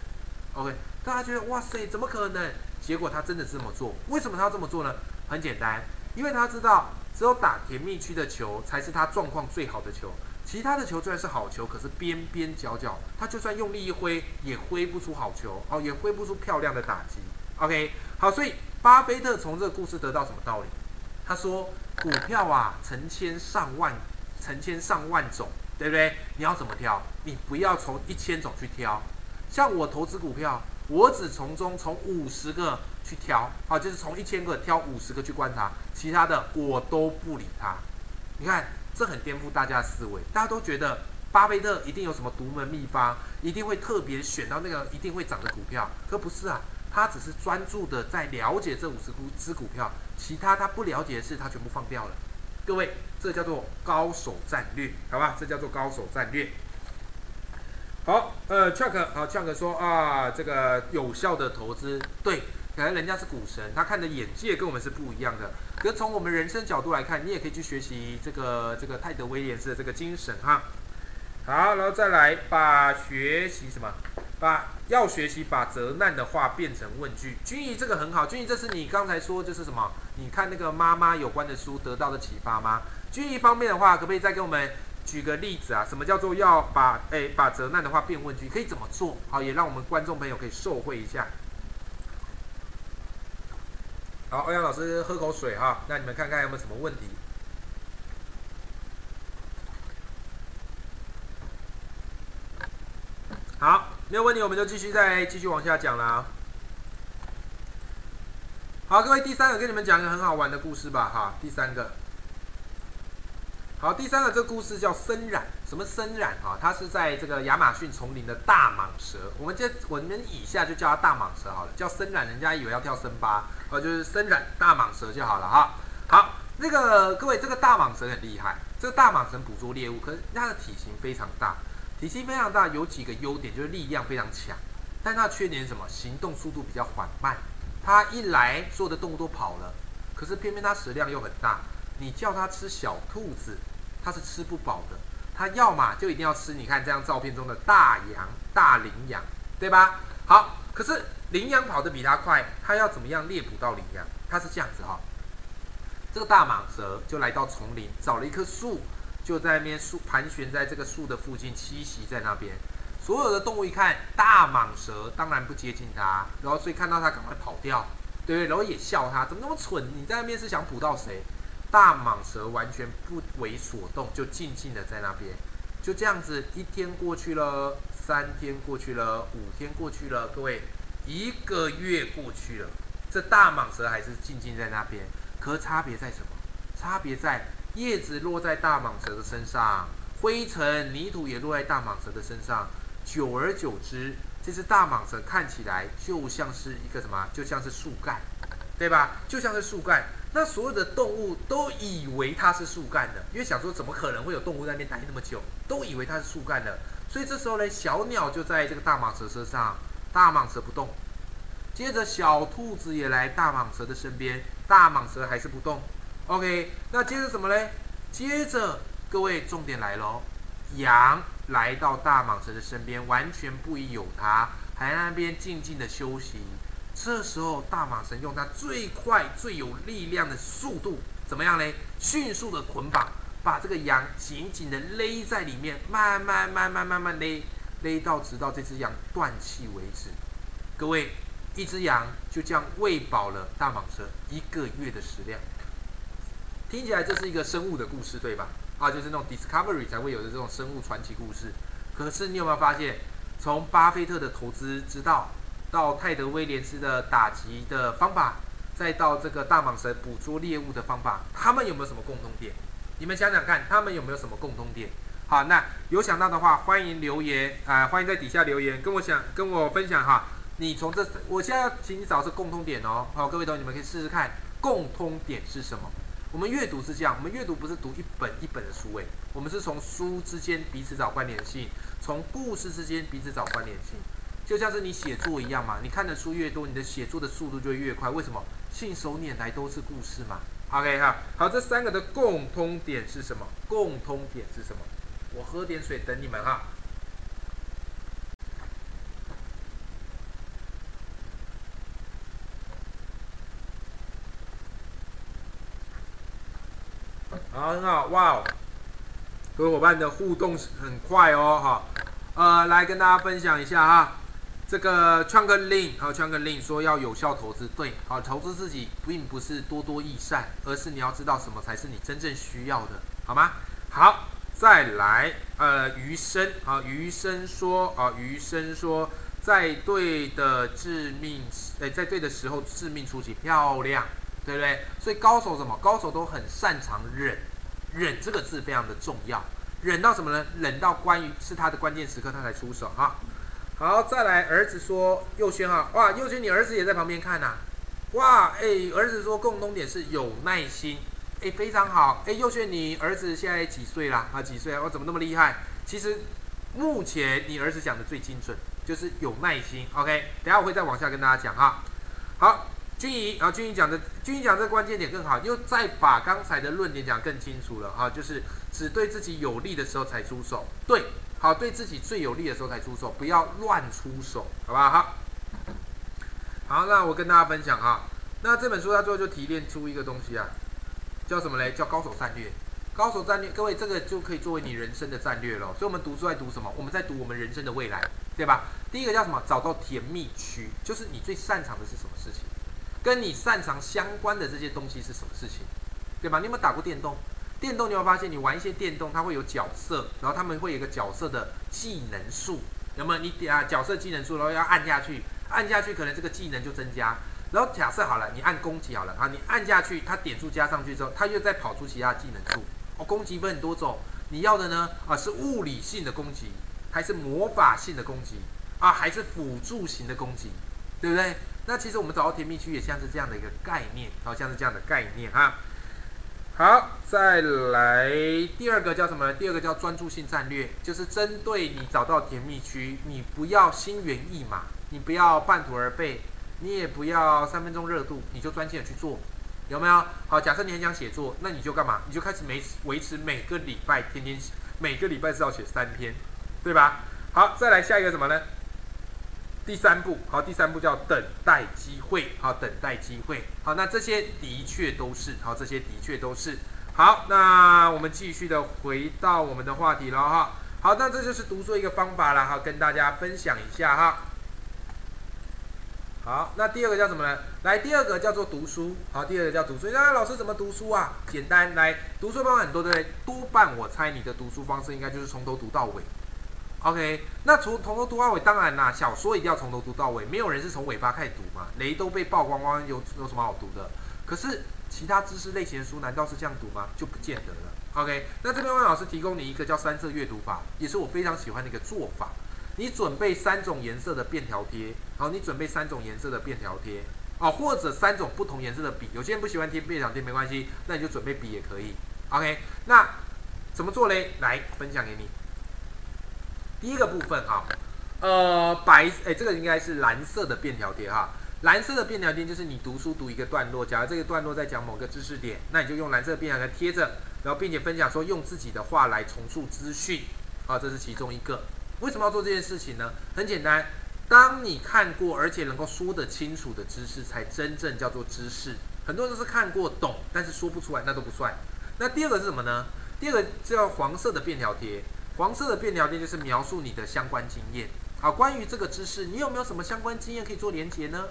OK，大家觉得哇塞，怎么可能？结果他真的是这么做。为什么他要这么做呢？很简单，因为他知道只有打甜蜜区的球才是他状况最好的球。其他的球虽然是好球，可是边边角角，他就算用力一挥，也挥不出好球哦，也挥不出漂亮的打击。OK，好，所以。巴菲特从这个故事得到什么道理？他说：“股票啊，成千上万、成千上万种，对不对？你要怎么挑？你不要从一千种去挑。像我投资股票，我只从中从五十个去挑，好，就是从一千个挑五十个去观察，其他的我都不理他。你看，这很颠覆大家的思维。大家都觉得巴菲特一定有什么独门秘方，一定会特别选到那个一定会涨的股票，可不是啊。”他只是专注的在了解这五十股只股票，其他他不了解的事，他全部放掉了。各位，这叫做高手战略，好吧？这叫做高手战略。好，呃，Chuck，好，Chuck 说啊，这个有效的投资，对，可能人家是股神，他看的眼界跟我们是不一样的。可从我们人生角度来看，你也可以去学习这个这个泰德威廉斯的这个精神哈。好，然后再来把学习什么？把要学习把责难的话变成问句。君怡这个很好，君怡这是你刚才说就是什么？你看那个妈妈有关的书得到的启发吗？君怡方面的话，可不可以再给我们举个例子啊？什么叫做要把诶把责难的话变问句？可以怎么做？好，也让我们观众朋友可以受惠一下。好，欧阳老师喝口水哈，那你们看看有没有什么问题？好。没有问题，我们就继续再继续往下讲啦。好，各位，第三个跟你们讲一个很好玩的故事吧，哈，第三个。好，第三个这个故事叫森蚺，什么森蚺哈？它是在这个亚马逊丛林的大蟒蛇，我们这我们以下就叫它大蟒蛇好了，叫森蚺，人家以为要跳森巴，呃，就是森蚺大蟒蛇就好了哈。好，那个各位，这个大蟒蛇很厉害，这个大蟒蛇捕捉猎物，可是它的体型非常大。体型非常大，有几个优点，就是力量非常强，但它缺点是什么？行动速度比较缓慢。它一来，所有的动物都跑了，可是偏偏它食量又很大。你叫它吃小兔子，它是吃不饱的。它要么就一定要吃，你看这张照片中的大羊、大羚羊，对吧？好，可是羚羊跑得比它快，它要怎么样猎捕到羚羊？它是这样子哈，这个大蟒蛇就来到丛林，找了一棵树。就在那边树盘旋在这个树的附近栖息在那边，所有的动物一看大蟒蛇，当然不接近它，然后所以看到它赶快跑掉，对不对？然后也笑它，怎么那么蠢？你在那边是想捕到谁？大蟒蛇完全不为所动，就静静的在那边。就这样子，一天过去了，三天过去了，五天过去了，各位，一个月过去了，这大蟒蛇还是静静在那边。可差别在什么？差别在。叶子落在大蟒蛇的身上，灰尘、泥土也落在大蟒蛇的身上。久而久之，这只大蟒蛇看起来就像是一个什么？就像是树干，对吧？就像是树干。那所有的动物都以为它是树干的，因为想说怎么可能会有动物在那边待那么久，都以为它是树干的。所以这时候呢，小鸟就在这个大蟒蛇身上，大蟒蛇不动。接着小兔子也来大蟒蛇的身边，大蟒蛇还是不动。OK，那接着什么呢？接着各位重点来喽，羊来到大蟒蛇的身边，完全不疑有他，还在那边静静的休息。这时候大蟒蛇用它最快最有力量的速度，怎么样呢？迅速的捆绑。把这个羊紧紧的勒在里面，慢慢慢慢慢慢勒，勒到直到这只羊断气为止。各位，一只羊就这样喂饱了大蟒蛇一个月的食量。听起来这是一个生物的故事，对吧？啊，就是那种 Discovery 才会有的这种生物传奇故事。可是你有没有发现，从巴菲特的投资之道，到泰德威廉斯的打击的方法，再到这个大蟒蛇捕捉猎物的方法，他们有没有什么共同点？你们想想看，他们有没有什么共同点？好，那有想到的话，欢迎留言啊，欢迎在底下留言，跟我想跟我分享哈。你从这，我现在要请你找是共通点哦。好，各位同学，你们可以试试看，共通点是什么？我们阅读是这样，我们阅读不是读一本一本的书诶，我们是从书之间彼此找关联性，从故事之间彼此找关联性，就像是你写作一样嘛。你看的书越多，你的写作的速度就越快。为什么？信手拈来都是故事嘛。OK 哈，好，这三个的共通点是什么？共通点是什么？我喝点水等你们哈。很好，哇哦，各位伙伴的互动很快哦，哈，呃，来跟大家分享一下哈。这个 Chang Lin 还有 Chang Lin 说要有效投资，对，好，投资自己并不是多多益善，而是你要知道什么才是你真正需要的，好吗？好，再来，呃，余生，好，余生说，啊，余生说，在对的致命，哎，在对的时候致命出击，漂亮，对不对？所以高手什么？高手都很擅长忍，忍这个字非常的重要，忍到什么呢？忍到关于是他的关键时刻他才出手，哈。好，再来，儿子说佑轩啊，哇，佑轩，你儿子也在旁边看呐，哇，哎，儿子说共同点是有耐心，哎，非常好，哎，佑轩，你儿子现在几岁啦？啊，几岁啊？我怎么那么厉害？其实目前你儿子讲的最精准，就是有耐心。OK，等下我会再往下跟大家讲哈。好，君怡，然后君怡讲的，君怡讲这个关键点更好，又再把刚才的论点讲更清楚了哈，就是只对自己有利的时候才出手，对。好，对自己最有利的时候才出手，不要乱出手，好不好？好，好，那我跟大家分享哈，那这本书它最后就提炼出一个东西啊，叫什么嘞？叫高手战略。高手战略，各位这个就可以作为你人生的战略了。所以，我们读书在读什么？我们在读我们人生的未来，对吧？第一个叫什么？找到甜蜜区，就是你最擅长的是什么事情，跟你擅长相关的这些东西是什么事情，对吧？你有没有打过电动？电动你会发现，你玩一些电动，它会有角色，然后他们会有一个角色的技能数，那么你点啊角色技能数，然后要按下去，按下去可能这个技能就增加。然后假设好了，你按攻击好了，啊，你按下去，它点数加上去之后，它又再跑出其他技能数。哦，攻击分很多种，你要的呢啊是物理性的攻击，还是魔法性的攻击啊，还是辅助型的攻击，对不对？那其实我们找到甜蜜区也像是这样的一个概念，好像是这样的概念哈。好，再来第二个叫什么？第二个叫专注性战略，就是针对你找到甜蜜区，你不要心猿意马，你不要半途而废，你也不要三分钟热度，你就专心的去做，有没有？好，假设你很想写作，那你就干嘛？你就开始每维持每个礼拜天天每个礼拜至少写三篇，对吧？好，再来下一个什么呢？第三步，好，第三步叫等待机会，好，等待机会，好，那这些的确都是，好，这些的确都是，好，那我们继续的回到我们的话题了哈，好，那这就是读书一个方法了哈，跟大家分享一下哈，好，那第二个叫什么呢？来，第二个叫做读书，好，第二个叫读书，那老师怎么读书啊？简单，来，读书方法很多，对不对？多半我猜你的读书方式应该就是从头读到尾。OK，那从从头读到尾，当然啦，小说一定要从头读到尾，没有人是从尾巴开始读嘛。雷都被曝光光，有有什么好读的？可是其他知识类型的书，难道是这样读吗？就不见得了。OK，那这边万老师提供你一个叫三色阅读法，也是我非常喜欢的一个做法。你准备三种颜色的便条贴，好，你准备三种颜色的便条贴，哦，或者三种不同颜色的笔。有些人不喜欢贴便条贴没关系，那你就准备笔也可以。OK，那怎么做嘞？来分享给你。第一个部分哈，呃，白哎，这个应该是蓝色的便条贴哈。蓝色的便条贴就是你读书读一个段落，假如这个段落在讲某个知识点，那你就用蓝色的便条贴贴着，然后并且分享说用自己的话来重塑资讯啊，这是其中一个。为什么要做这件事情呢？很简单，当你看过而且能够说得清楚的知识，才真正叫做知识。很多人都是看过懂，但是说不出来，那都不算。那第二个是什么呢？第二个叫黄色的便条贴。黄色的便条贴就是描述你的相关经验。好，关于这个知识，你有没有什么相关经验可以做连结呢？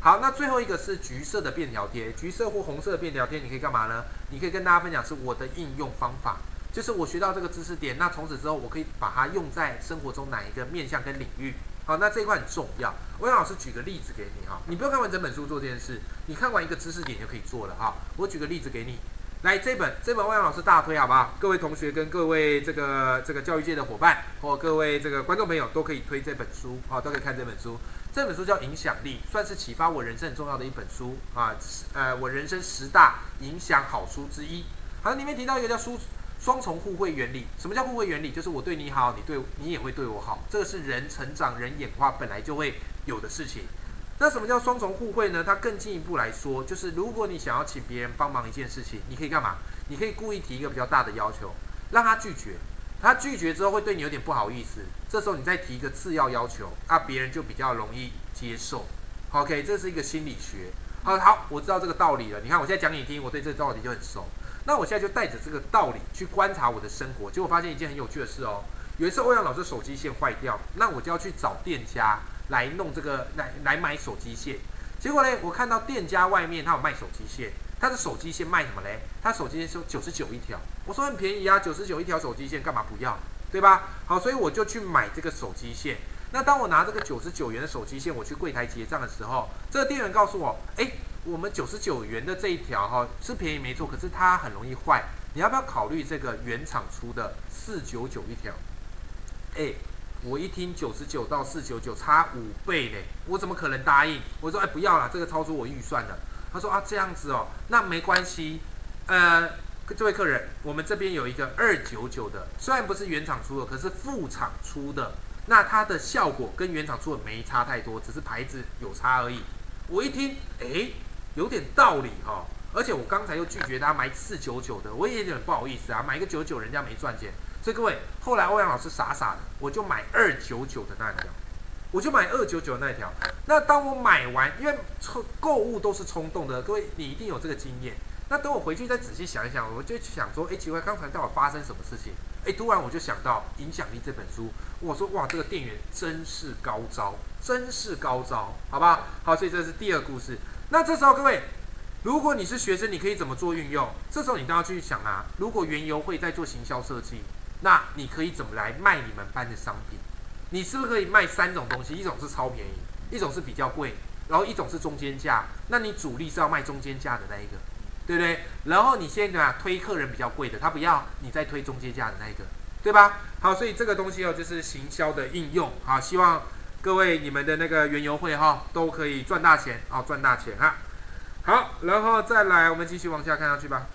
好，那最后一个是橘色的便条贴，橘色或红色的便条贴，你可以干嘛呢？你可以跟大家分享是我的应用方法，就是我学到这个知识点，那从此之后我可以把它用在生活中哪一个面向跟领域。好，那这一块很重要。欧阳老师举个例子给你哈，你不用看完整本书做这件事，你看完一个知识点就可以做了哈。我举个例子给你。来，这本这本欧阳老师大推，好不好？各位同学跟各位这个这个教育界的伙伴，或各位这个观众朋友，都可以推这本书，啊，都可以看这本书。这本书叫《影响力》，算是启发我人生很重要的一本书啊。呃，我人生十大影响好书之一。好，里面提到一个叫“书双重互惠原理”。什么叫互惠原理？就是我对你好，你对你也会对我好。这个是人成长、人演化本来就会有的事情。那什么叫双重互惠呢？它更进一步来说，就是如果你想要请别人帮忙一件事情，你可以干嘛？你可以故意提一个比较大的要求，让他拒绝。他拒绝之后会对你有点不好意思，这时候你再提一个次要要求，啊，别人就比较容易接受。OK，这是一个心理学。好，好，我知道这个道理了。你看我现在讲给你听，我对这个道理就很熟。那我现在就带着这个道理去观察我的生活，结果发现一件很有趣的事哦。有一次欧阳老师手机线坏掉，那我就要去找店家。来弄这个来来买手机线，结果呢，我看到店家外面他有卖手机线，他的手机线卖什么嘞？他手机线收九十九一条，我说很便宜啊，九十九一条手机线干嘛不要？对吧？好，所以我就去买这个手机线。那当我拿这个九十九元的手机线，我去柜台结账的时候，这个店员告诉我，哎，我们九十九元的这一条哈是便宜没错，可是它很容易坏，你要不要考虑这个原厂出的四九九一条？哎。我一听九十九到四九九差五倍嘞，我怎么可能答应？我说哎不要了，这个超出我预算了。他说啊这样子哦，那没关系。呃，这位客人，我们这边有一个二九九的，虽然不是原厂出的，可是副厂出的，那它的效果跟原厂出的没差太多，只是牌子有差而已。我一听，哎，有点道理哈。而且我刚才又拒绝他买四九九的，我也有点不好意思啊，买一个九九人家没赚钱。所以各位，后来欧阳老师傻傻的，我就买二九九的那条，我就买二九九的那条。那当我买完，因为冲购物都是冲动的，各位你一定有这个经验。那等我回去再仔细想一想，我就想说，哎，奇怪，刚才到底发生什么事情？哎，突然我就想到《影响力》这本书，我说哇，这个店员真是高招，真是高招，好吧？好，所以这是第二故事。那这时候各位，如果你是学生，你可以怎么做运用？这时候你都要去想啊，如果原油会在做行销设计。那你可以怎么来卖你们班的商品？你是不是可以卖三种东西？一种是超便宜，一种是比较贵，然后一种是中间价。那你主力是要卖中间价的那一个，对不对？然后你先怎么样推客人比较贵的，他不要，你再推中间价的那一个，对吧？好，所以这个东西哦，就是行销的应用。好，希望各位你们的那个原油会哈都可以赚大钱哦，赚大钱哈。好，然后再来，我们继续往下看下去吧。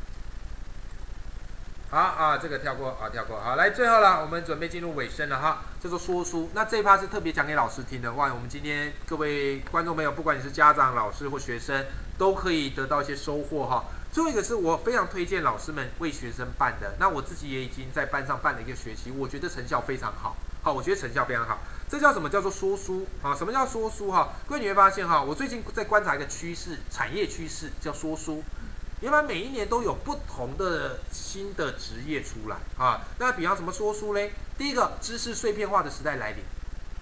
好啊，这个跳过啊，跳过。好，来最后了，我们准备进入尾声了哈。叫做说书，那这一趴是特别讲给老师听的。哇，我们今天各位观众朋友，不管你是家长、老师或学生，都可以得到一些收获哈。最后一个是我非常推荐老师们为学生办的，那我自己也已经在班上办了一个学期，我觉得成效非常好。好，我觉得成效非常好。这叫什么？叫做说书。啊，什么叫说书哈？各位你会发现哈，我最近在观察一个趋势，产业趋势叫说书。原来每一年都有不同的新的职业出来啊，那比方什么说书嘞？第一个知识碎片化的时代来临，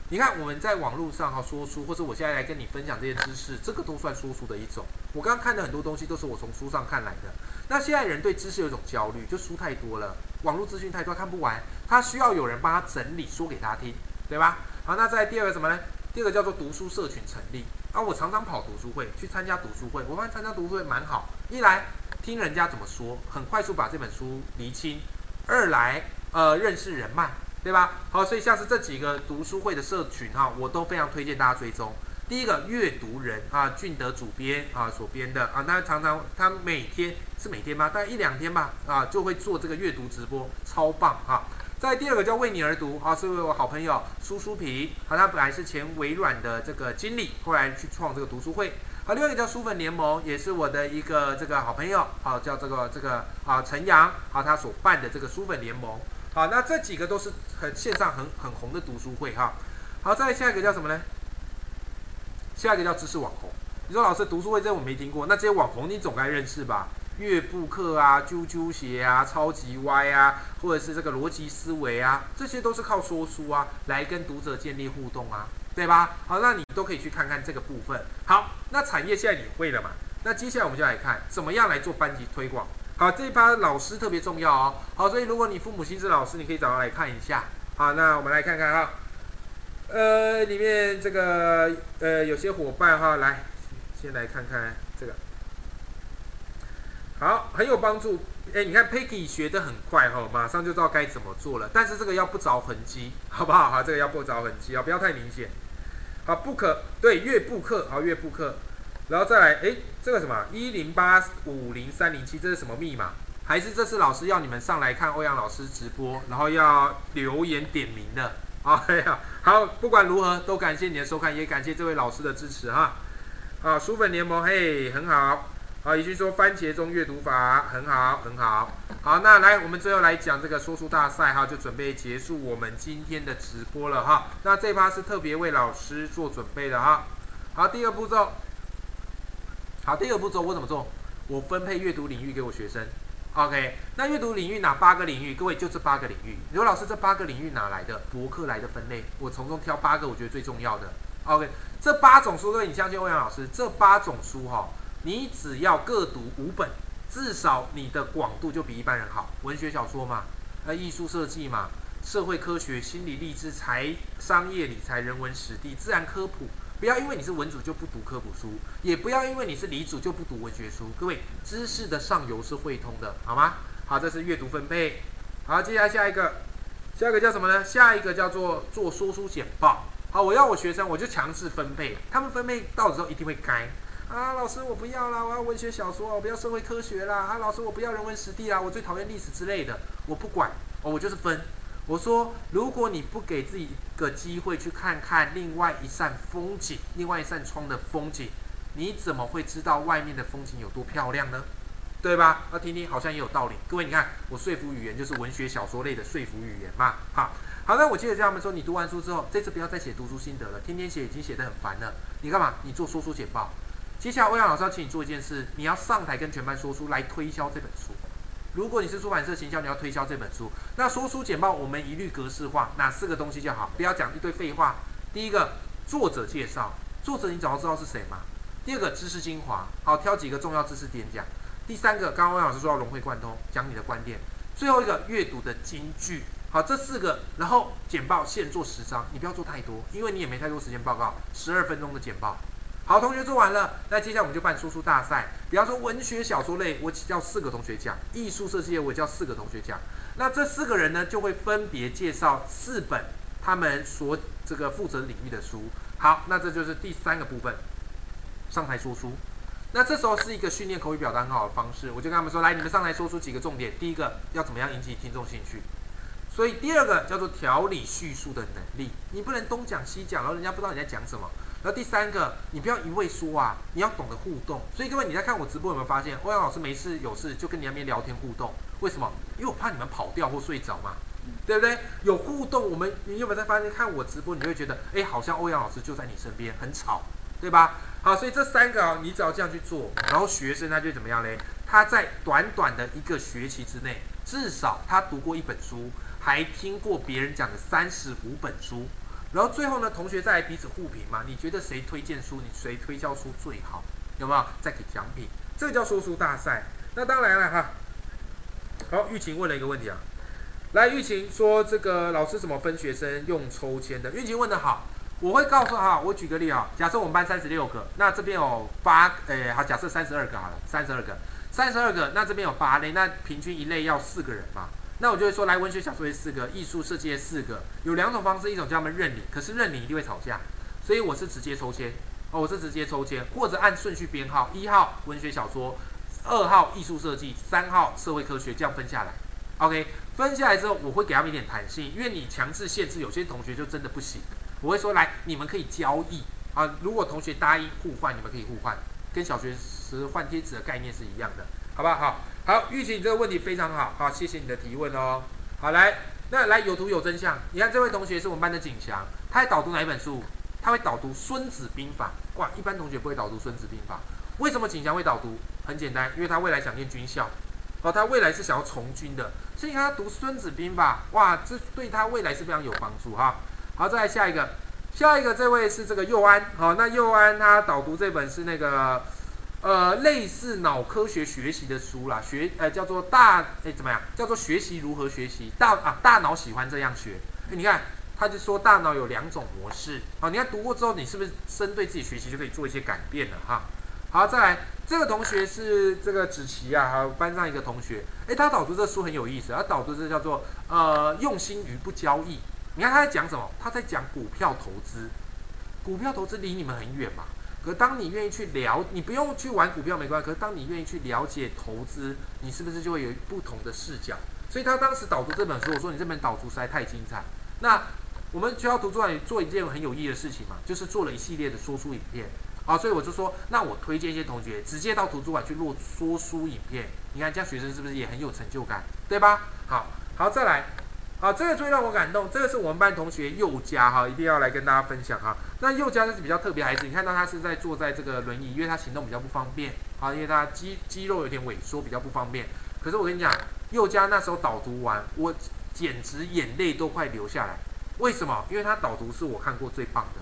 你看我们在网络上哈说书，或者我现在来跟你分享这些知识，这个都算说书的一种。我刚刚看的很多东西都是我从书上看来的。那现在人对知识有一种焦虑，就书太多了，网络资讯太多看不完，他需要有人帮他整理，说给他听，对吧？好，那在第二个什么呢？第二个叫做读书社群成立。啊，我常常跑读书会，去参加读书会，我发现参加读书会蛮好。一来听人家怎么说，很快速把这本书厘清；二来呃认识人脉，对吧？好，所以像是这几个读书会的社群哈，我都非常推荐大家追踪。第一个阅读人啊，俊德主编啊所编的啊，他常常他每天是每天吗？大概一两天吧啊，就会做这个阅读直播，超棒啊！在第二个叫为你而读啊，是为我好朋友苏苏皮啊，他本来是前微软的这个经理，后来去创这个读书会。好，另外一个叫书粉联盟，也是我的一个这个好朋友啊，叫这个这个啊陈阳啊，他所办的这个书粉联盟。好，那这几个都是很线上很很红的读书会哈。好，再下一个叫什么呢？下一个叫知识网红。你说老师读书会这我没听过，那这些网红你总该认识吧？乐布课啊，啾啾鞋啊，超级歪啊，或者是这个逻辑思维啊，这些都是靠说书啊来跟读者建立互动啊，对吧？好，那你都可以去看看这个部分。好，那产业现在你会了嘛？那接下来我们就来看怎么样来做班级推广。好，这一趴老师特别重要哦。好，所以如果你父母亲是老师，你可以找他来看一下。好，那我们来看看哈，呃，里面这个呃有些伙伴哈，来先来看看这个，好，很有帮助。哎，你看 Peggy 学的很快哈，马上就知道该怎么做了。但是这个要不着痕迹，好不好？好，这个要不着痕迹啊，不要太明显。好，不可对，月布克，好，月布克。然后再来，哎，这个什么一零八五零三零七，这是什么密码？还是这是老师要你们上来看欧阳老师直播，然后要留言点名的？啊哎呀，好，不管如何，都感谢你的收看，也感谢这位老师的支持哈。啊，书粉联盟，嘿，很好。好，也就是说番茄钟阅读法很好，很好。好，那来，我们最后来讲这个说书大赛哈，就准备结束我们今天的直播了哈。那这趴是特别为老师做准备的哈。好，第二步骤。好，第二步骤我怎么做？我分配阅读领域给我学生。OK，那阅读领域哪八个领域？各位就这八个领域。刘老师这八个领域哪来的？博客来的分类，我从中挑八个我觉得最重要的。OK，这八种书，各位你相信欧阳老师？这八种书哈，你只要各读五本，至少你的广度就比一般人好。文学小说嘛，呃，艺术设计嘛，社会科学、心理励志、财商业理财、人文史地、自然科普。不要因为你是文主就不读科普书，也不要因为你是理主就不读文学书。各位，知识的上游是汇通的，好吗？好，这是阅读分配。好，接下来下一个，下一个叫什么呢？下一个叫做做说书简报。好，我要我学生，我就强制分配，他们分配到的时候一定会改。啊，老师我不要啦，我要文学小说，我不要社会科学啦。啊，老师我不要人文实地啦，我最讨厌历史之类的，我不管，哦，我就是分。我说，如果你不给自己一个机会去看看另外一扇风景，另外一扇窗的风景，你怎么会知道外面的风景有多漂亮呢？对吧？那听听好像也有道理。各位，你看我说服语言就是文学小说类的说服语言嘛。好，好，那我接着叫他们说，你读完书之后，这次不要再写读书心得了，天天写已经写得很烦了。你干嘛？你做说书简报。接下来欧阳老师要请你做一件事，你要上台跟全班说书来推销这本书。如果你是出版社行销，你要推销这本书，那说书简报我们一律格式化，哪四个东西就好，不要讲一堆废话。第一个，作者介绍，作者你早就知道是谁嘛。第二个，知识精华，好，挑几个重要知识点讲。第三个，刚刚欧阳老师说要融会贯通，讲你的观点。最后一个，阅读的金句，好，这四个，然后简报现做十张，你不要做太多，因为你也没太多时间报告，十二分钟的简报。好，同学做完了，那接下来我们就办说书大赛。比方说文学小说类，我叫四个同学讲；艺术设计类，我叫四个同学讲。那这四个人呢，就会分别介绍四本他们所这个负责领域的书。好，那这就是第三个部分，上台说书。那这时候是一个训练口语表达很好的方式，我就跟他们说：来，你们上来说出几个重点。第一个要怎么样引起听众兴趣？所以第二个叫做条理叙述的能力，你不能东讲西讲，然后人家不知道你在讲什么。然后第三个，你不要一味说啊，你要懂得互动。所以各位你在看我直播有没有发现，欧阳老师没事有事就跟你那边聊天互动？为什么？因为我怕你们跑掉或睡着嘛，对不对？有互动，我们你有没有在发现看我直播，你会觉得哎，好像欧阳老师就在你身边，很吵，对吧？好，所以这三个啊，你只要这样去做，然后学生他就怎么样嘞？他在短短的一个学期之内，至少他读过一本书，还听过别人讲的三十五本书。然后最后呢，同学再来彼此互评嘛？你觉得谁推荐书，你谁推销书最好？有没有？再给奖品，这个叫说书大赛。那当然了哈。好，玉琴问了一个问题啊，来，玉琴说这个老师怎么分学生用抽签的？玉琴问的好，我会告诉哈，我举个例啊，假设我们班三十六个，那这边有八，诶，好，假设三十二个好了，三十二个，三十二个，那这边有八类，那平均一类要四个人嘛？那我就会说，来文学小说四个，艺术设计四个，有两种方式，一种叫他们认领，可是认领一定会吵架，所以我是直接抽签，哦，我是直接抽签，或者按顺序编号，一号文学小说，二号艺术设计，三号社会科学，这样分下来。OK，分下来之后，我会给他们一点弹性，因为你强制限制，有些同学就真的不行。我会说，来，你们可以交易啊，如果同学答应互换，你们可以互换，跟小学时换贴纸的概念是一样的，好不好？好，好，玉琴，你这个问题非常好，好，谢谢你的提问哦。好，来，那来有图有真相。你看这位同学是我们班的景祥，他在导读哪一本书？他会导读《孙子兵法》。哇，一般同学不会导读《孙子兵法》，为什么景祥会导读？很简单，因为他未来想念军校。哦，他未来是想要从军的，所以他读《孙子兵法》，哇，这对他未来是非常有帮助哈。好，再来下一个，下一个这位是这个佑安，好，那佑安他导读这本是那个呃类似脑科学学习的书啦，学呃叫做大哎怎么样？叫做学习如何学习大啊大脑喜欢这样学，你看他就说大脑有两种模式，好，你看读过之后，你是不是针对自己学习就可以做一些改变了哈？好，再来。这个同学是这个子琪啊，还有班上一个同学，诶，他导读这书很有意思，他导读这叫做呃用心于不交易。你看他在讲什么？他在讲股票投资。股票投资离你们很远嘛，可当你愿意去了，你不用去玩股票没关系，可是当你愿意去了解投资，你是不是就会有不同的视角？所以他当时导读这本书，我说你这本导读实在太精彩。那我们学校图书馆做一件很有意义的事情嘛，就是做了一系列的说书影片。好，所以我就说，那我推荐一些同学直接到图书馆去录说书影片。你看，这样学生是不是也很有成就感，对吧？好，好，再来，好，这个最让我感动，这个是我们班同学佑佳哈，一定要来跟大家分享哈。那佑佳是比较特别孩子，你看到他是在坐在这个轮椅，因为他行动比较不方便，好，因为他肌肌肉有点萎缩，比较不方便。可是我跟你讲，佑佳那时候导读完，我简直眼泪都快流下来。为什么？因为他导读是我看过最棒的。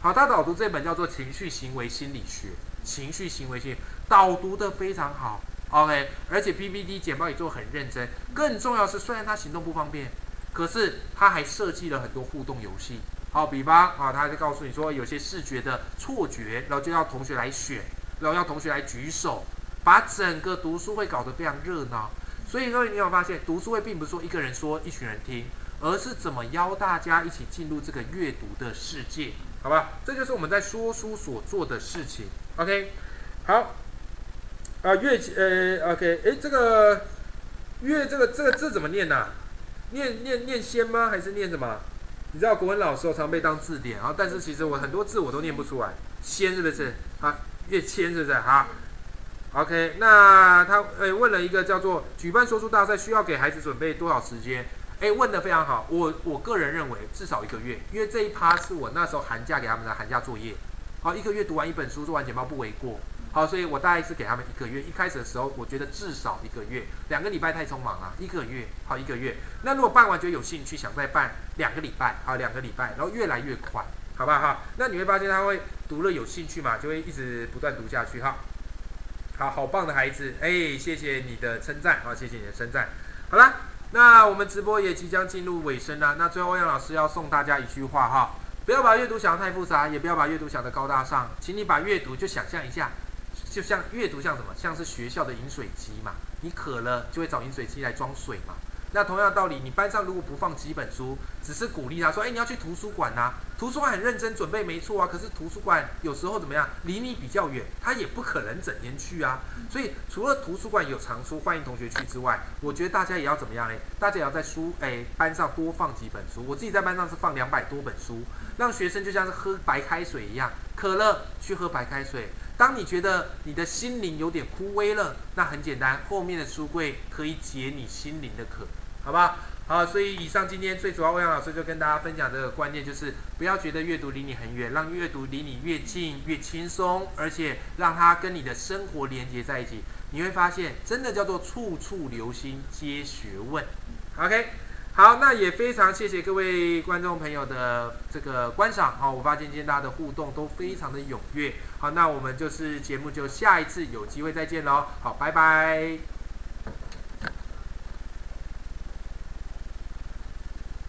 好，他导读这本叫做《情绪行为心理学》，情绪行为心导读的非常好，OK，而且 PPT 简报也做很认真。更重要是，虽然他行动不方便，可是他还设计了很多互动游戏。好，比方啊，他就告诉你说，有些视觉的错觉，然后就要同学来选，然后要同学来举手，把整个读书会搞得非常热闹。所以各位，你有发现，读书会并不是说一个人说，一群人听，而是怎么邀大家一起进入这个阅读的世界。好吧，这就是我们在说书所做的事情。OK，好，啊，月呃，OK，哎，这个月这个这个字怎么念呢？念念念仙吗？还是念什么？你知道国文老师我常被当字典啊，但是其实我很多字我都念不出来。仙是不是？啊，月谦是不是？好，OK，那他诶问了一个叫做举办说书大赛需要给孩子准备多少时间？哎，问的非常好，我我个人认为至少一个月，因为这一趴是我那时候寒假给他们的寒假作业，好，一个月读完一本书，做完简报不为过，好，所以我大概是给他们一个月。一开始的时候，我觉得至少一个月，两个礼拜太匆忙了，一个月，好，一个月。那如果办完觉得有兴趣，想再办两个礼拜，好，两个礼拜，然后越来越快，好不好？哈，那你会发现他会读了有兴趣嘛，就会一直不断读下去，哈，好好棒的孩子，哎，谢谢你的称赞，好，谢谢你的称赞，好了。那我们直播也即将进入尾声了。那最后欧阳老师要送大家一句话哈，不要把阅读想得太复杂，也不要把阅读想得高大上，请你把阅读就想象一下，就像阅读像什么？像是学校的饮水机嘛，你渴了就会找饮水机来装水嘛。那同样的道理，你班上如果不放几本书，只是鼓励他说：“哎，你要去图书馆呐，图书馆很认真准备，没错啊。可是图书馆有时候怎么样，离你比较远，他也不可能整天去啊。所以除了图书馆有藏书，欢迎同学去之外，我觉得大家也要怎么样嘞？大家也要在书哎班上多放几本书。我自己在班上是放两百多本书，让学生就像是喝白开水一样，渴了去喝白开水。当你觉得你的心灵有点枯萎了，那很简单，后面的书柜可以解你心灵的渴。好吧，好，所以以上今天最主要，欧阳老师就跟大家分享这个观念，就是不要觉得阅读离你很远，让阅读离你越近越轻松，而且让它跟你的生活连接在一起，你会发现真的叫做处处留心皆学问。OK，好，那也非常谢谢各位观众朋友的这个观赏，好，我发现今天大家的互动都非常的踊跃，好，那我们就是节目就下一次有机会再见喽，好，拜拜。